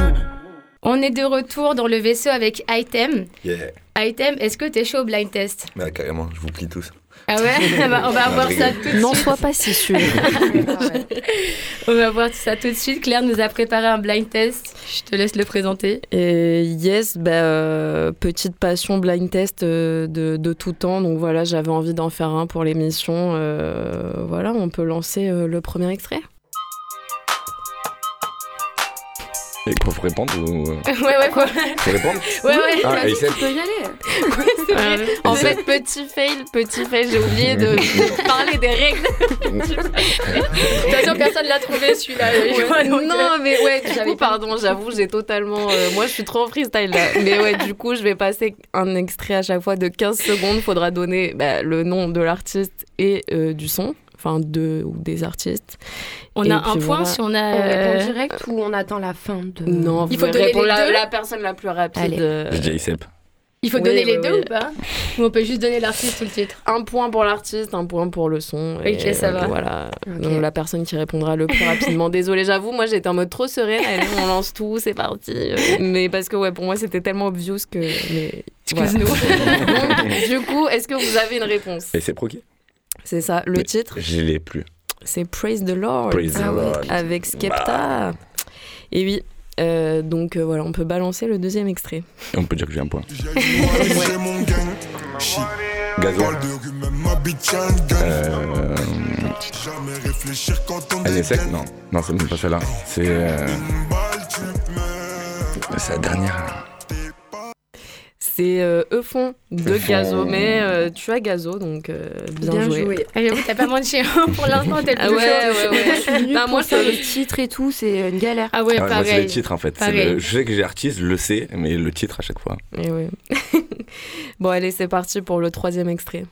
On est de retour dans le vaisseau avec Item. Yeah. Item, est-ce que t'es chaud au blind test? Bah carrément, je vous plie tous. Ah ouais On va, on va voir ça tout de suite. N'en sois pas si sûr. On va voir ça tout de suite. Claire nous a préparé un blind test. Je te laisse le présenter. Et yes, bah, euh, petite passion blind test euh, de, de tout temps. Donc voilà, j'avais envie d'en faire un pour l'émission. Euh, voilà, on peut lancer euh, le premier extrait. Et quoi, faut répondre ou. euh, Ouais, ouais, quoi. Faut répondre Ouais, ouais. Ah, Aïssel tu peux y aller. c'est vrai. En fait, petit fail, petit fail, j'ai oublié de parler des règles. De toute façon, personne l'a trouvé celui-là. donc, euh, non, mais ouais, du coup, pardon, j'avoue, j'ai totalement. euh, moi, je suis trop en freestyle là. Mais ouais, du coup, je vais passer un extrait à chaque fois de 15 secondes. Faudra donner bah, le nom de l'artiste et euh, du son. Enfin, de ou des artistes. On Et a un point voilà. si on On a. répond euh, direct ou on attend la fin de. Non, Il faut donner répondre les la, deux la personne la plus rapide. Euh, Aïssep. Il faut Oui, donner les oui, deux oui. ou pas? Ou on peut juste donner l'artiste ou le titre? Un point pour l'artiste, un point pour le son. et Ok, ça va. Voilà. Donc, la personne qui répondra le plus rapidement. Désolée, j'avoue, moi j'étais en mode trop sereine. Allez, on lance tout, c'est parti. Mais parce que ouais, pour moi c'était tellement obvious que. Mais voilà. Excuse-nous. Donc, du coup, est-ce que vous avez une réponse? Et c'est pro qui C'est ça. Le Mais titre, Je l'ai plus. c'est Praise the Lord. Praise the Ah ouais. Avec Skepta. Et oui. euh, donc euh, voilà, on peut balancer le deuxième extrait. Et on peut dire que j'ai un point. Gazo. Euh. Elle est sec. Non. Non, c'est même pas celle-là. C'est. euh. C'est la dernière. C'est euh, Eufon de Eufon. Gazo, mais euh, tu as Gazo, donc euh, bien, Bien joué. joué. Ah, J'avoue, t'as pas hein. Pour l'instant, t'es le Ah plus ouais, chaud. ouais, ouais. Je suis nulle Bah, moi, c'est- les titres et tout, c'est une galère. Ah ouais, Ah ouais, moi, c'est pareil. le titre en fait. C'est Pareil. le- Je sais que j'ai artiste, je le sais, mais le titre à chaque fois. Et ouais. bon, allez, c'est parti pour le troisième extrait.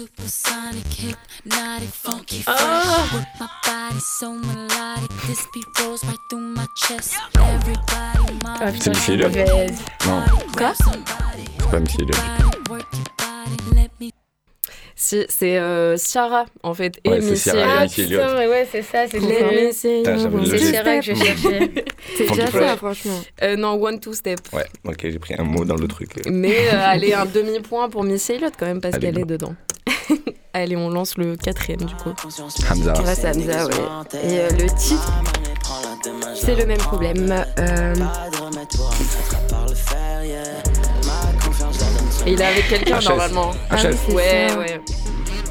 Supersonic, hypnotic, funky Ah. fresh. With my body so melodic, this beat rolls right through my chest. Everybody, my Ah putain, mauvaise. Non, Quoi? C'est pas let me Si, c'est euh, Ciara, en fait, et Ouais, c'est Missy Ciara. Ah putain, mais ouais, c'est ça, c'est Let. C'est Chirac que je cherchais. C'est déjà ça, franchement. Euh, non, one, two step. Ouais, ok, j'ai pris un mot dans le truc. Mais euh, allez, un demi-point pour Missy Elliott quand même, parce qu'elle est dedans. allez, on lance le quatrième du coup. Hamza. Hamza, ouais. Et euh, le titre, c'est le même problème. Euh, Et il est avec quelqu'un HS. normalement. Ah HS. Ouais, ça. ouais.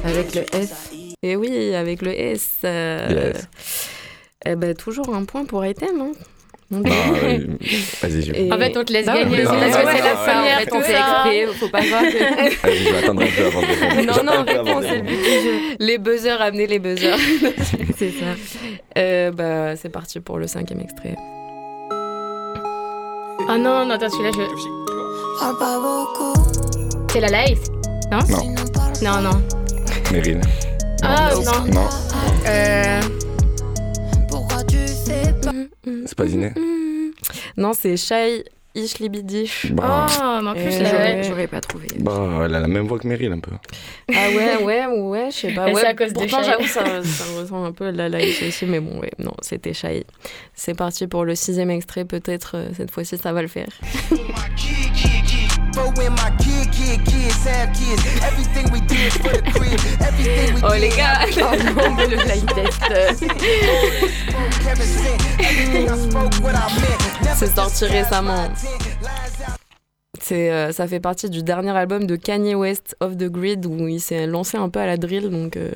Avec le S. Et oui, avec le S. euh, Yes. Eh ben, toujours un point pour item. Hein. Non, euh, Vas-y, je Et- En fait, on te laisse Bah gagner. ouais, c'est ouais, la ouais, en première fait, on fait exprès, faut pas croire que... Vas-y, je vais attendre un peu avant de répondre. Non, non, de c'est le but du jeu. Les buzzers, amenez les buzzers. C'est ça. Euh, bah, c'est parti pour le cinquième extrait. Ah non, non, attends, celui-là, je. C'est la live Non parle Non, non. Meryl. Ah non. non. Non, Euh. Tu fais pas c'est pas Ziné. Non, c'est Shai Ishlibidish. Bah, Oh, mais en plus, Euh, ouais. ouais. J'aurais pas trouvé. bah, elle a la même voix que Meryl un peu. Ah ouais, ouais, ouais, je sais pas. Et Ouais, c'est à cause de pourtant, Shai. j'avoue, ça, ça ressemble un peu à la live aussi, mais bon, ouais, non, c'était Shai. C'est parti pour le sixième extrait, peut-être euh, cette fois-ci ça va le faire. Oh les gars le blind test. C'est sorti récemment. C'est, euh, ça fait partie du dernier album de Kanye West, Off the Grid, où il s'est lancé un peu à la drill, donc euh,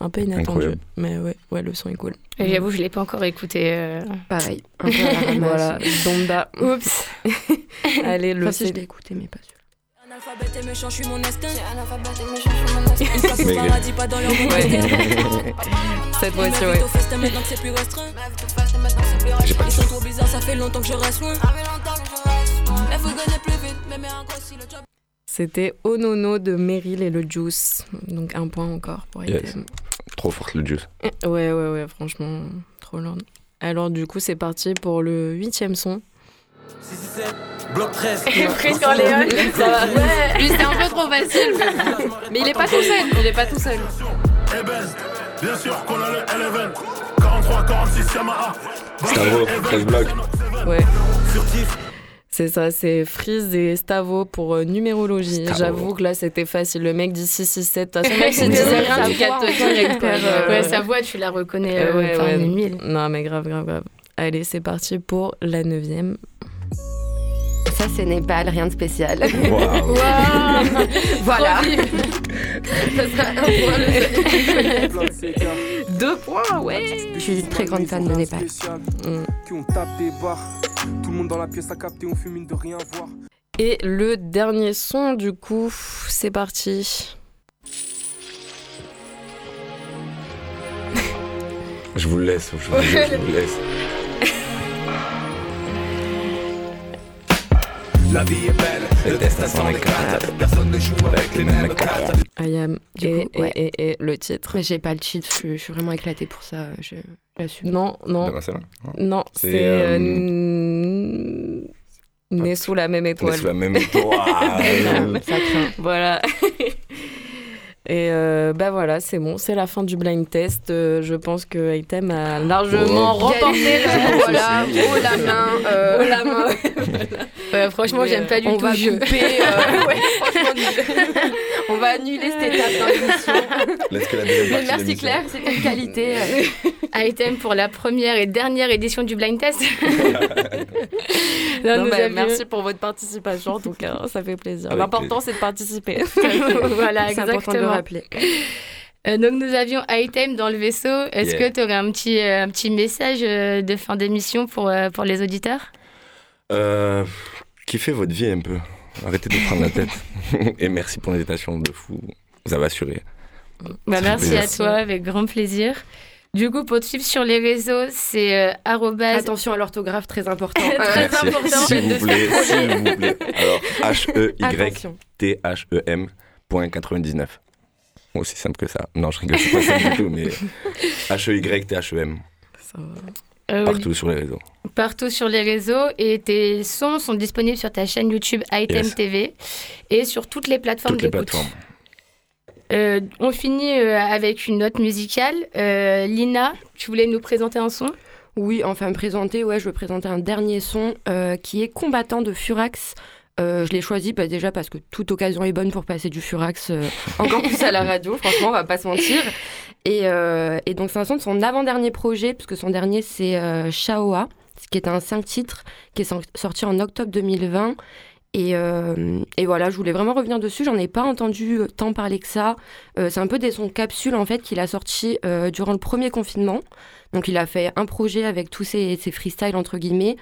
un peu inattendu. Incroyable. Mais ouais, ouais, le son est cool. Et J'avoue, je l'ai pas encore écouté. euh. Pareil. Un peu à la ramasse. Voilà, Donda. Oups. Allez, le Enfin, si je l'ai écouté, mais pas sûr. Analphabète et méchant, je suis mon instinct. Analphabète et méchant, je suis mon instinct. Une place au Mais- paradis, pas dans leur monde. Ouais. Cette fois-ci, ouais. au festin, maintenant que c'est plus restreint. J'ai pas Ils sont trop bizarres, ça fait longtemps que je reste loin. Elle vous gagner plus vite, mais mais encore si le job. C'était Onono de Meryl et le Juice. Donc un point encore pour Yes. Trop forte le juice. Ouais, ouais, ouais, franchement, trop lourd. Alors du coup, c'est parti pour le huitième son. Bloc 13. Prise Corléone. Ça va. Lui, c'est un peu trop facile. Mais, mais il est pas tout seul. Il est pas tout seul. Eh bien sûr qu'on a le Eleven. 43, 46 Yamaha. Stavro, 13 blocs. Ouais. Furtif. C'est ça, c'est Freeze et Stavo pour euh, numérologie. Stavo. J'avoue que là, c'était facile. Le mec dit 667. De toute façon, disait rien, captes en direct, quoi. Euh, ouais, sa voix, tu la reconnais euh, ouais, ouais. mille. Non, mais grave, grave, grave. Allez, c'est parti pour la neuvième. Ça, c'est Népal, rien de spécial. Waouh. voilà. Ça sera un point, Deux points, ouais. Je suis une très grande fan de Népal. Mm. Qui ont tapé des barres. Tout le monde dans la pièce a capté, on fume mine de rien voir. Et le dernier son, du coup, c'est parti. Je vous le laisse, je vous, je vous laisse. La vie est belle, le destin s'en éclate. Personne ne joue avec les mêmes cartes. Ayam. Du Et, coup, ouais. et, et, et le titre. Mais j'ai pas le cheat, je, suis- je suis vraiment éclatée pour ça. Je, j'assume. Non, non, non, C'est, c'est. euh, euh, Né sous la même étoile. sur la même étoile. Ça craint. Voilà. Et euh, bah voilà, c'est bon, c'est la fin du blind test. Euh, je pense que Item a largement Oh. remporté le voilà, haut la main. euh, haut la main. Ouais, franchement, Mais, j'aime pas du on tout va le jeu. couper. euh, ouais, franchement, on va annuler cette étape dans l'émission. Mais merci. Claire, c'était une qualité. Item pour la première et dernière édition du blind test. Non, bah, avions- Merci pour votre participation, en tout cas, ça fait plaisir. Avec L'important, c'est de participer. voilà, C'est important de le exactement. rappeler. Euh, donc nous avions Item dans le vaisseau. Est-ce Yeah. que tu aurais un petit, euh, un petit message euh, de fin d'émission pour, euh, pour les auditeurs? Euh, kiffez votre vie un peu. Arrêtez de prendre la tête. Et merci pour l'invitation de fou. Vous avez assuré. bah, Merci à toi, avec grand plaisir. Du coup, pour te suivre sur les réseaux, c'est euh, arrobase- Attention à l'orthographe, très important. Très Merci. important, S'il vous plaît, s'il vous plaît. Alors, attention. H-E-Y-T-H-E-M point 99. Aussi simple que ça. Non, je rigole, c'est pas simple du tout, mais H-E-Y-T-H-E-M. Euh, Partout sur les réseaux. partout sur les réseaux et tes sons sont disponibles sur ta chaîne YouTube Item Yes. TV et sur toutes les plateformes Toutes les d'écoute. plateformes. Euh, on finit euh, avec une note musicale. Euh, Lina, tu voulais nous présenter un son? Oui, enfin me présenter, ouais, je vais présenter un dernier son euh, qui est Combattant de Furax. Euh, je l'ai choisi bah, déjà parce que toute occasion est bonne pour passer du Furax euh, encore plus à la radio, franchement, on va pas se mentir. Et, euh, et donc c'est un son de son avant-dernier projet, puisque son dernier c'est euh, Shaoa, ce qui est un 5 titres qui est sor- sorti en octobre 2020. Et, euh, et voilà, je voulais vraiment revenir dessus. J'en ai pas entendu euh, tant parler que ça. Euh, c'est un peu des sons capsules en fait qu'il a sorti euh, durant le premier confinement. Donc il a fait un projet avec tous ses, freestyles entre guillemets.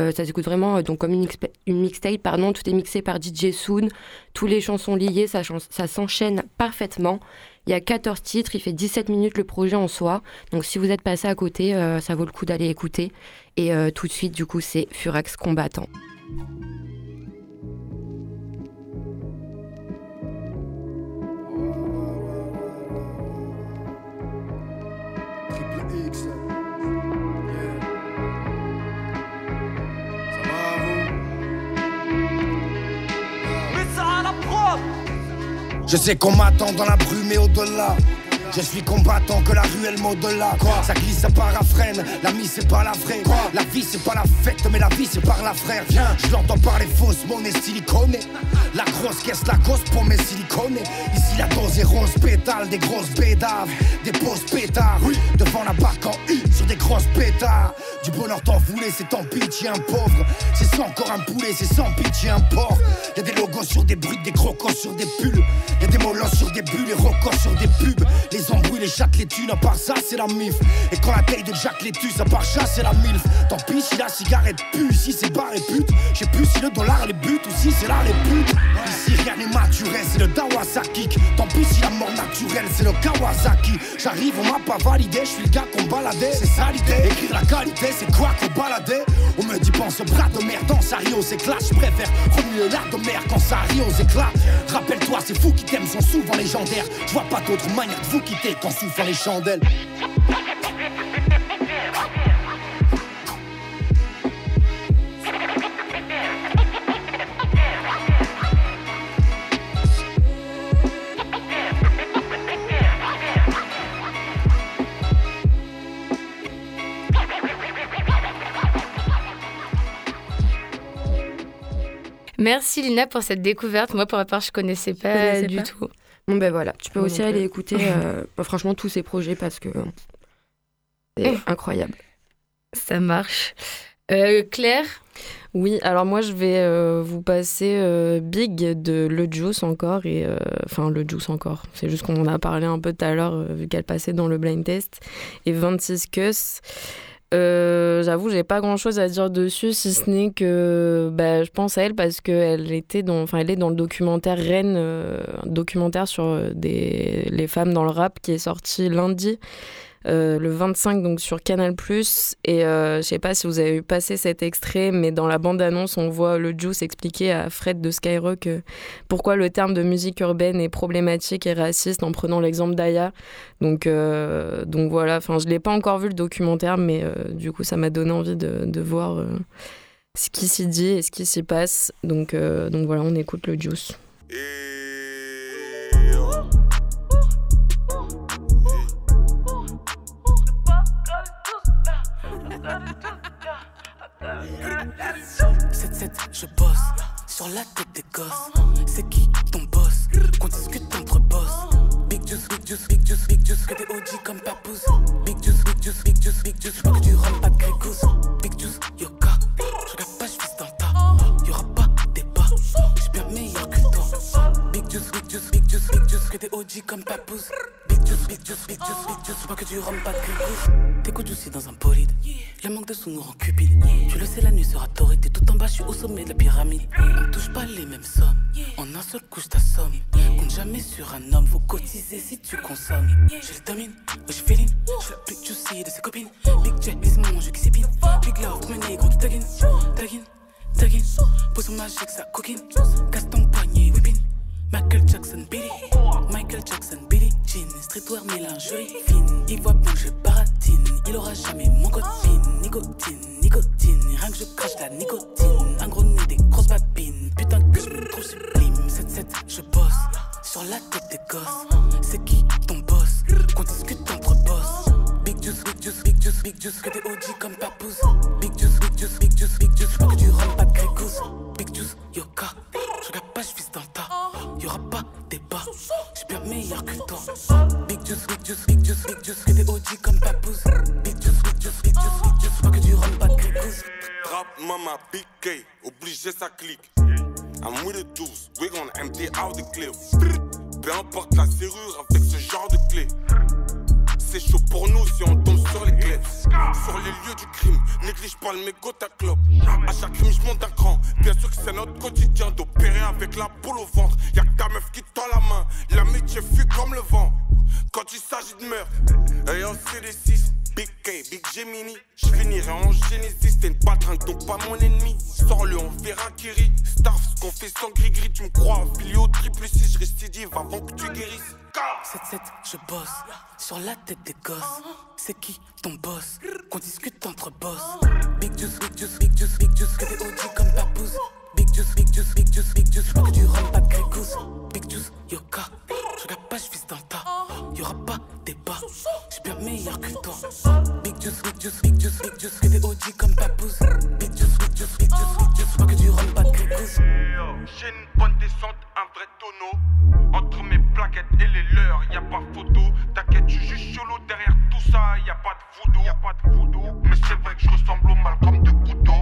Euh, ça s'écoute vraiment euh, donc comme une, une mixtape, pardon. Tout est mixé par DJ Soon. Tous les chansons liées, ça s'enchaîne parfaitement. Il y a 14 titres, il fait 17 minutes le projet en soi. Donc si vous êtes passé à côté, euh, ça vaut le coup d'aller écouter. Et euh, tout de suite, du coup, c'est Furax Combattant. Je sais qu'on m'attend dans la brume et au-delà. Je suis combattant que la ruelle m'au-delà. Ça glisse, ça parafrène. La mise, c'est pas la vraie. Quoi La vie, c'est pas la fête, mais la vie, c'est par la frère. Viens, je l'entends parler fausse monnaie silicone. La grosse caisse, la gosse pour mes silicones. Ici, la dose est rose pétale, des grosses bédaves, des pauses pétards. Oui, devant la barque en U, sur des grosses pétards. Du bonheur t'en voulais, c'est tant pitié, un pauvre. C'est sans encore un poulet, c'est sans pitié, un porc. Y'a des logos sur des brutes, des crocos sur des pulls. Y'a des molosses sur des bulles, les rocos sur des pubs. Embrouilles, les chattes, les thunes, à part ça, c'est la mif. Et quand la taille de Jack les tue, à part ça, c'est la milf. Tant pis si la cigarette pue, si c'est bar et pute. Je plus si le dollar les bute ou si c'est là les putes. Ici rien n'est maturé, c'est le Dawasaki. Tant pis si la mort naturelle, c'est le Kawasaki. J'arrive, on m'a pas validé, je suis le gars qu'on baladait. C'est ça l'idée, écrire la qualité, c'est quoi qu'on baladait? On me dit pense bras de mer dans sa rio, c'est classe. Je préfère remuer l'art de mer quand ça rit aux éclats. Rappelle-toi, ces fous qui t'aiment sont souvent légendaires. Je vois pas d'autre manière de vous quitter qu'en les chandelles. Merci Lina pour cette découverte. Moi, pour ma part, je connaissais pas, du tout. Bon ben voilà, tu peux aussi aller écouter euh, bah, franchement tous ces projets parce que c'est incroyable. Ça marche. Euh, Claire, Oui, alors moi je vais euh, vous passer euh, Big de Le Juice encore et euh, enfin Le Juice encore. C'est juste qu'on en a parlé un peu tout à l'heure euh, vu qu'elle passait dans le blind test et 26 Cuss. Euh, J'avoue, j'ai pas grand chose à dire dessus, si ce n'est que bah, je pense à elle parce qu'elle était dans, enfin, elle est dans le documentaire Rennes, euh, un documentaire sur euh, des, les femmes dans le rap qui est sorti lundi. Euh, le 25 donc sur Canal et euh, je sais pas si vous avez vu passer cet extrait mais dans la bande annonce on voit le Juice expliquer à Fred de Skyrock euh, pourquoi le terme de musique urbaine est problématique et raciste en prenant l'exemple d'Aya. Donc euh, donc voilà. Enfin je l'ai pas encore vu le documentaire mais du coup ça m'a donné envie de, voir ce qui s'y dit et ce qui s'y passe. Donc donc voilà on écoute le Juice 7 je bosse sur la tête des gosses. C'est qui ton boss? Qu'on discute entre boss. Big juice, big juice, big juice, big juice, que des OG comme papouze. Big juice, big juice, big juice, big juice, pas que du rhum, pas de grégousse. Juice, big juice, big juice, que des OG comme papouze. Big juice, big juice, big juice, big juice, pas que du rhum, pas de. T'écoutes aussi dans un bolide? Le manque de sous nous rend cupide. Tu le sais, la nuit sera torride. T'es tout en bas, je suis au sommet de la pyramide. On touche pas les mêmes sommes. En un seul coup, je t'assomme. Compte jamais sur un homme, faut cotiser si tu consommes. Je le domine, je féline. Je la plus juicy de ses copines. Big Jet, c'est mon jeu qui s'épine. Big Love, mon négro qui taguine. Taguine, taguine. Poisson magique, ça coquine. Casse ton poignet, whipping. Michael Jackson, Billy. Michael Jackson, Billy Jean. Streetwear, mélangerie fine. Il voit bien baratine. Il aura jamais mon code PIN. Nicotine, nicotine. Rien que je crache la nicotine. Un gros nez, des grosses babines. Putain que je me sublime. 7-7, je bosse. Sur la tête des gosses. C'est qui ton boss? Qu'on discute entre boss. Big juice, big juice, big juice, big juice. Que des OG comme papouze. Big juice, big juice, big juice, big juice. Pas que du rhum, pas de grégousse. Big juice, yoka. Je regarde pas, je vis dans le tas. Débat. J'suis bien meilleur que toi. Big juice, big juice, big juice, big juice. Que des OG comme papouze. Big juice, big juice, big juice, big juice. Pas que du rhum, pas de. Rap mama big K, obligé ça clique. I'm with the juice, we gonna empty out the clip. Peu importe la serrure avec ce genre de clé. C'est chaud pour nous si on tombe sur les clés. Sur les lieux du crime, néglige pas le mégot à clope. À chaque crime, je monte d'un cran. Bien sûr que c'est notre quotidien d'opérer avec la boule au ventre. Y'a que ta meuf qui tend la main. L'amitié fuit comme le vent. Quand il s'agit de meurtre, et on sait des 6. Big K, Big Gemini, je finirai en Genesis, t'es une patringue donc pas mon ennemi. Sors-le, on verra qui rit. Starf, ce qu'on fait sans gris-gris, tu me crois. Filio triple si je récidive avant que tu guérisses. 7-7, je bosse sur la tête des gosses. C'est qui ton boss Qu'on discute entre boss. Big juice, big juice, big juice, big juice, que des OG comme papouze. Big juice, big juice, big juice, big juice, pas que du rhum, pas de grégousse. Big juice, yoka. Je regarde pas, je vis dans le tas. Y'aura pas débat. J'suis bien meilleur que toi. Big juice, big juice, big juice, big juice, que des OG comme papouze. Big juice, big juice, big juice, big juice, pas que du rhum, pas de grégousse. J'ai une bonne descente, vrai tonneau. Entre mes plaquettes et les leurs, y a pas photo. T'inquiète, je suis juste solo derrière tout ça. Y a pas de voodoo, y a pas de voodoo. Mais c'est vrai que je ressemble au mal comme de couteau.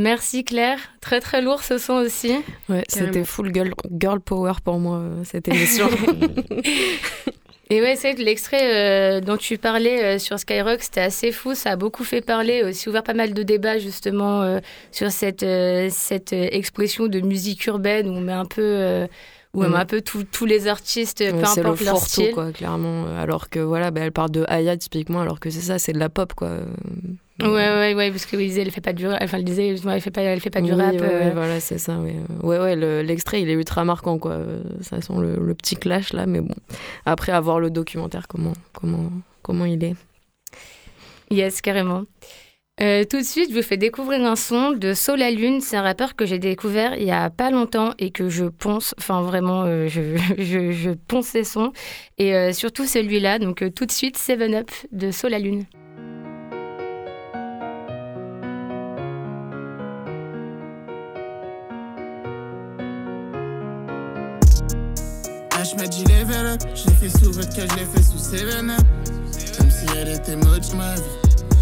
merci Claire. Très très lourd ce son aussi. Ouais, c'était full girl, girl power pour moi euh, cette émission. Et ouais, c'est que l'extrait euh, dont tu parlais euh, sur Skyrock, c'était assez fou. Ça a beaucoup fait parler, aussi ouvert pas mal de débats justement euh, sur cette, cette expression de musique urbaine où on met un peu, où on Mm. met un peu tous tous les artistes, peu Ouais, c'est le importe leur fourre-tout, style. quoi, clairement. Alors que voilà, bah, elle parle de Aya typiquement, alors que c'est ça, c'est de la pop, quoi. Ouais, ouais, ouais, parce que il disait, elle fait pas du, enfin, elle disait, elle fait pas, elle fait pas du Oui, rap. ouais, euh, voilà, c'est ça. Ouais, ouais, ouais le- l'extrait, il est ultra marquant, quoi. Euh, Ça sent le, le petit clash, là, mais bon. Après, à voir le documentaire, comment, comment, comment il est. Yes, carrément. Euh, tout de suite, je vous fais découvrir un son de Sol à Lune. C'est un rappeur que j'ai découvert il y a pas longtemps et que je ponce. Enfin, vraiment, euh, je, je, je ponce ses sons. Et euh, surtout celui-là. Donc, euh, tout de suite, Seven Up de Sol à Lune. M'a dit level up, je l'ai fait sous vodka, je l'ai fait sous 7 up. Comme si elle était maudite ma vie.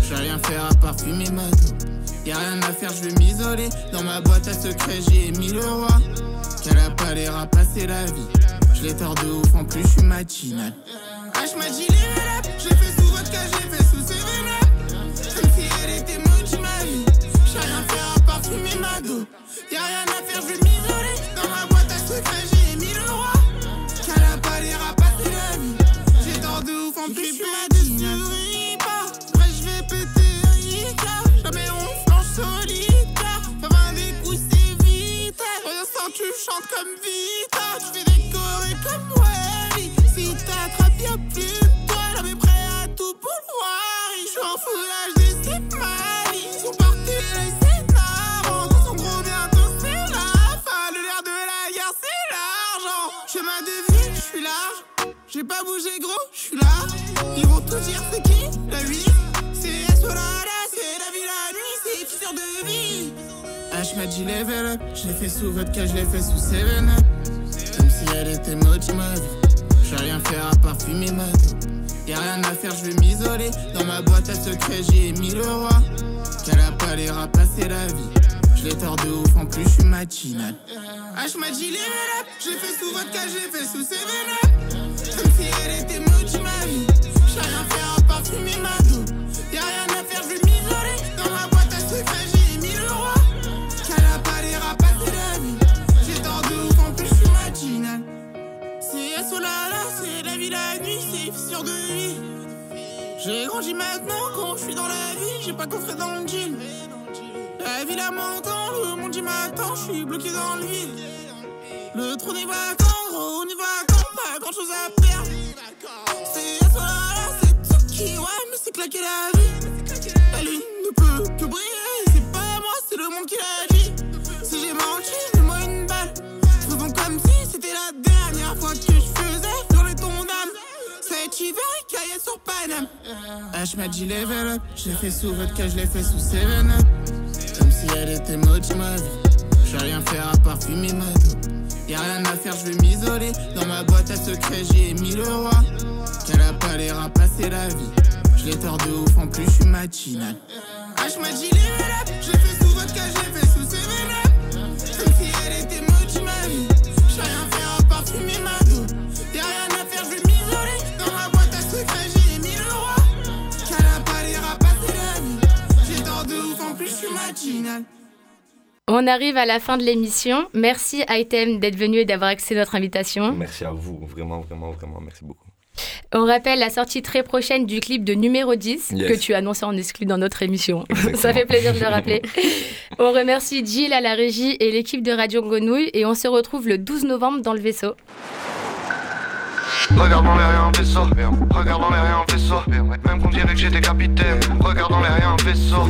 Je vais rien faire à part fumer ma. Y'a rien à faire, je vais m'isoler. Dans ma boîte à secret, j'ai mis le roi. Qu'elle a pas l'air à passer la vie. Je l'ai tort de ouf, en plus je suis matinal. H m'a dit level up, je l'ai fait sous vodka, je l'ai fait sous 7 up. Comme si elle était maudite ma vie. Je vais rien faire à part fumer ma de en plus je suis matinal. Après je vais péter un Ika. Jamais on flanche solitaire. Fais 20 des coups, c'est vite. Regarde tu chantes comme Vita. Tu fais chorés comme Wally. Si t'attrapes, y'a plus de toi. Là, mais prêt à tout pour voir. Je suis en foulage des Mali. Ils sont partis, les scénars. Ils sont gros bientôt, c'est la fin. Le l'air de la guerre, c'est l'argent. Chemin de vie, je suis large. J'ai pas bougé gros, tout dire, c'est qui La vie, c'est Esmeralda, c'est la vie, la nuit, c'est fissure de vie. H m'a dit level up, je l'ai fait sous vodka, je l'ai fait sous 7 up. Comme si elle était maudite ma vie. Je vais rien faire à part fumer ma dos. Y'a rien à faire, je vais m'isoler. Dans ma boîte à secret, j'ai mis le roi. Qu'elle a pas l'air à passer la vie. Je l'ai tort de ouf, en plus je suis matinal. H m'a dit level up, j'ai fait sous vodka, j'ai fait sous 7 up. Comme si elle était maudite ma vie. J'ai rien faire à part fumer ma dos. Y'a rien à faire, je vais m'isoler. Dans ma boîte à secret, j'ai mis le roi. Qu'elle a pas l'air à passer la vie. J'ai tort de ouf, en plus je suis matinal. C'est Solala, c'est la vie, la nuit, c'est fissure de vie. J'ai grandi maintenant quand je suis dans la vie, j'ai pas coffré dans le jean. La ville à m'entend, le monde y m'attend, je suis bloqué dans le vide. Le trou n'est vacant, gros, on y va quand pas grand chose à perdre. Solala, c'est qui, ouais, mais c'est claqué la vie. La lune ne peut que briller, c'est pas moi, c'est le monde qui l'a dit. Si j'ai menti, mets-moi une balle. Faisons comme si c'était la dernière fois que je faisais hurler ton âme. Cet hiver, il caillait sur Paname. H m'a dit level up, j'ai fait sous vodka, je l'ai fait sous 7 up. Comme si elle était maudite ma vie. Je vais rien faire à part fumer ma dos. Y'a rien à faire, je vais m'isoler. Dans ma boîte à secret, j'ai mis le roi. Qu'elle a pas l'air à passer la vie. Je l'ai tort de ouf, en plus je suis matinal. H m'a dit level up, j'ai fait sous vodka, j'ai fait sous 7 up. Comme si elle était maudite ma vie. Je rien faire à part fumer ma dos. Y'a rien à faire, je vais m'isoler. Dans ma boîte à secret, j'ai mis le roi. Qu'elle a pas l'air à passer la vie. J'ai tort de ouf, en plus je suis matinal. On arrive à la fin de l'émission. Merci Item d'être venu et d'avoir accepté notre invitation. Merci à vous, vraiment, vraiment, vraiment, merci beaucoup. On rappelle la sortie très prochaine du clip de numéro 10 Yes. que tu as annoncé en exclu dans notre émission. Exactement. Ça fait plaisir de le rappeler. on remercie Jill à la régie et l'équipe de Radio Grenouille et on se retrouve le 12 novembre dans le vaisseau. Regarde dans les rien vaisseau, regarde dans les rien vaisseau. Même qu'on dirait que j'étais capitaine, regarde dans les rien vaisseau.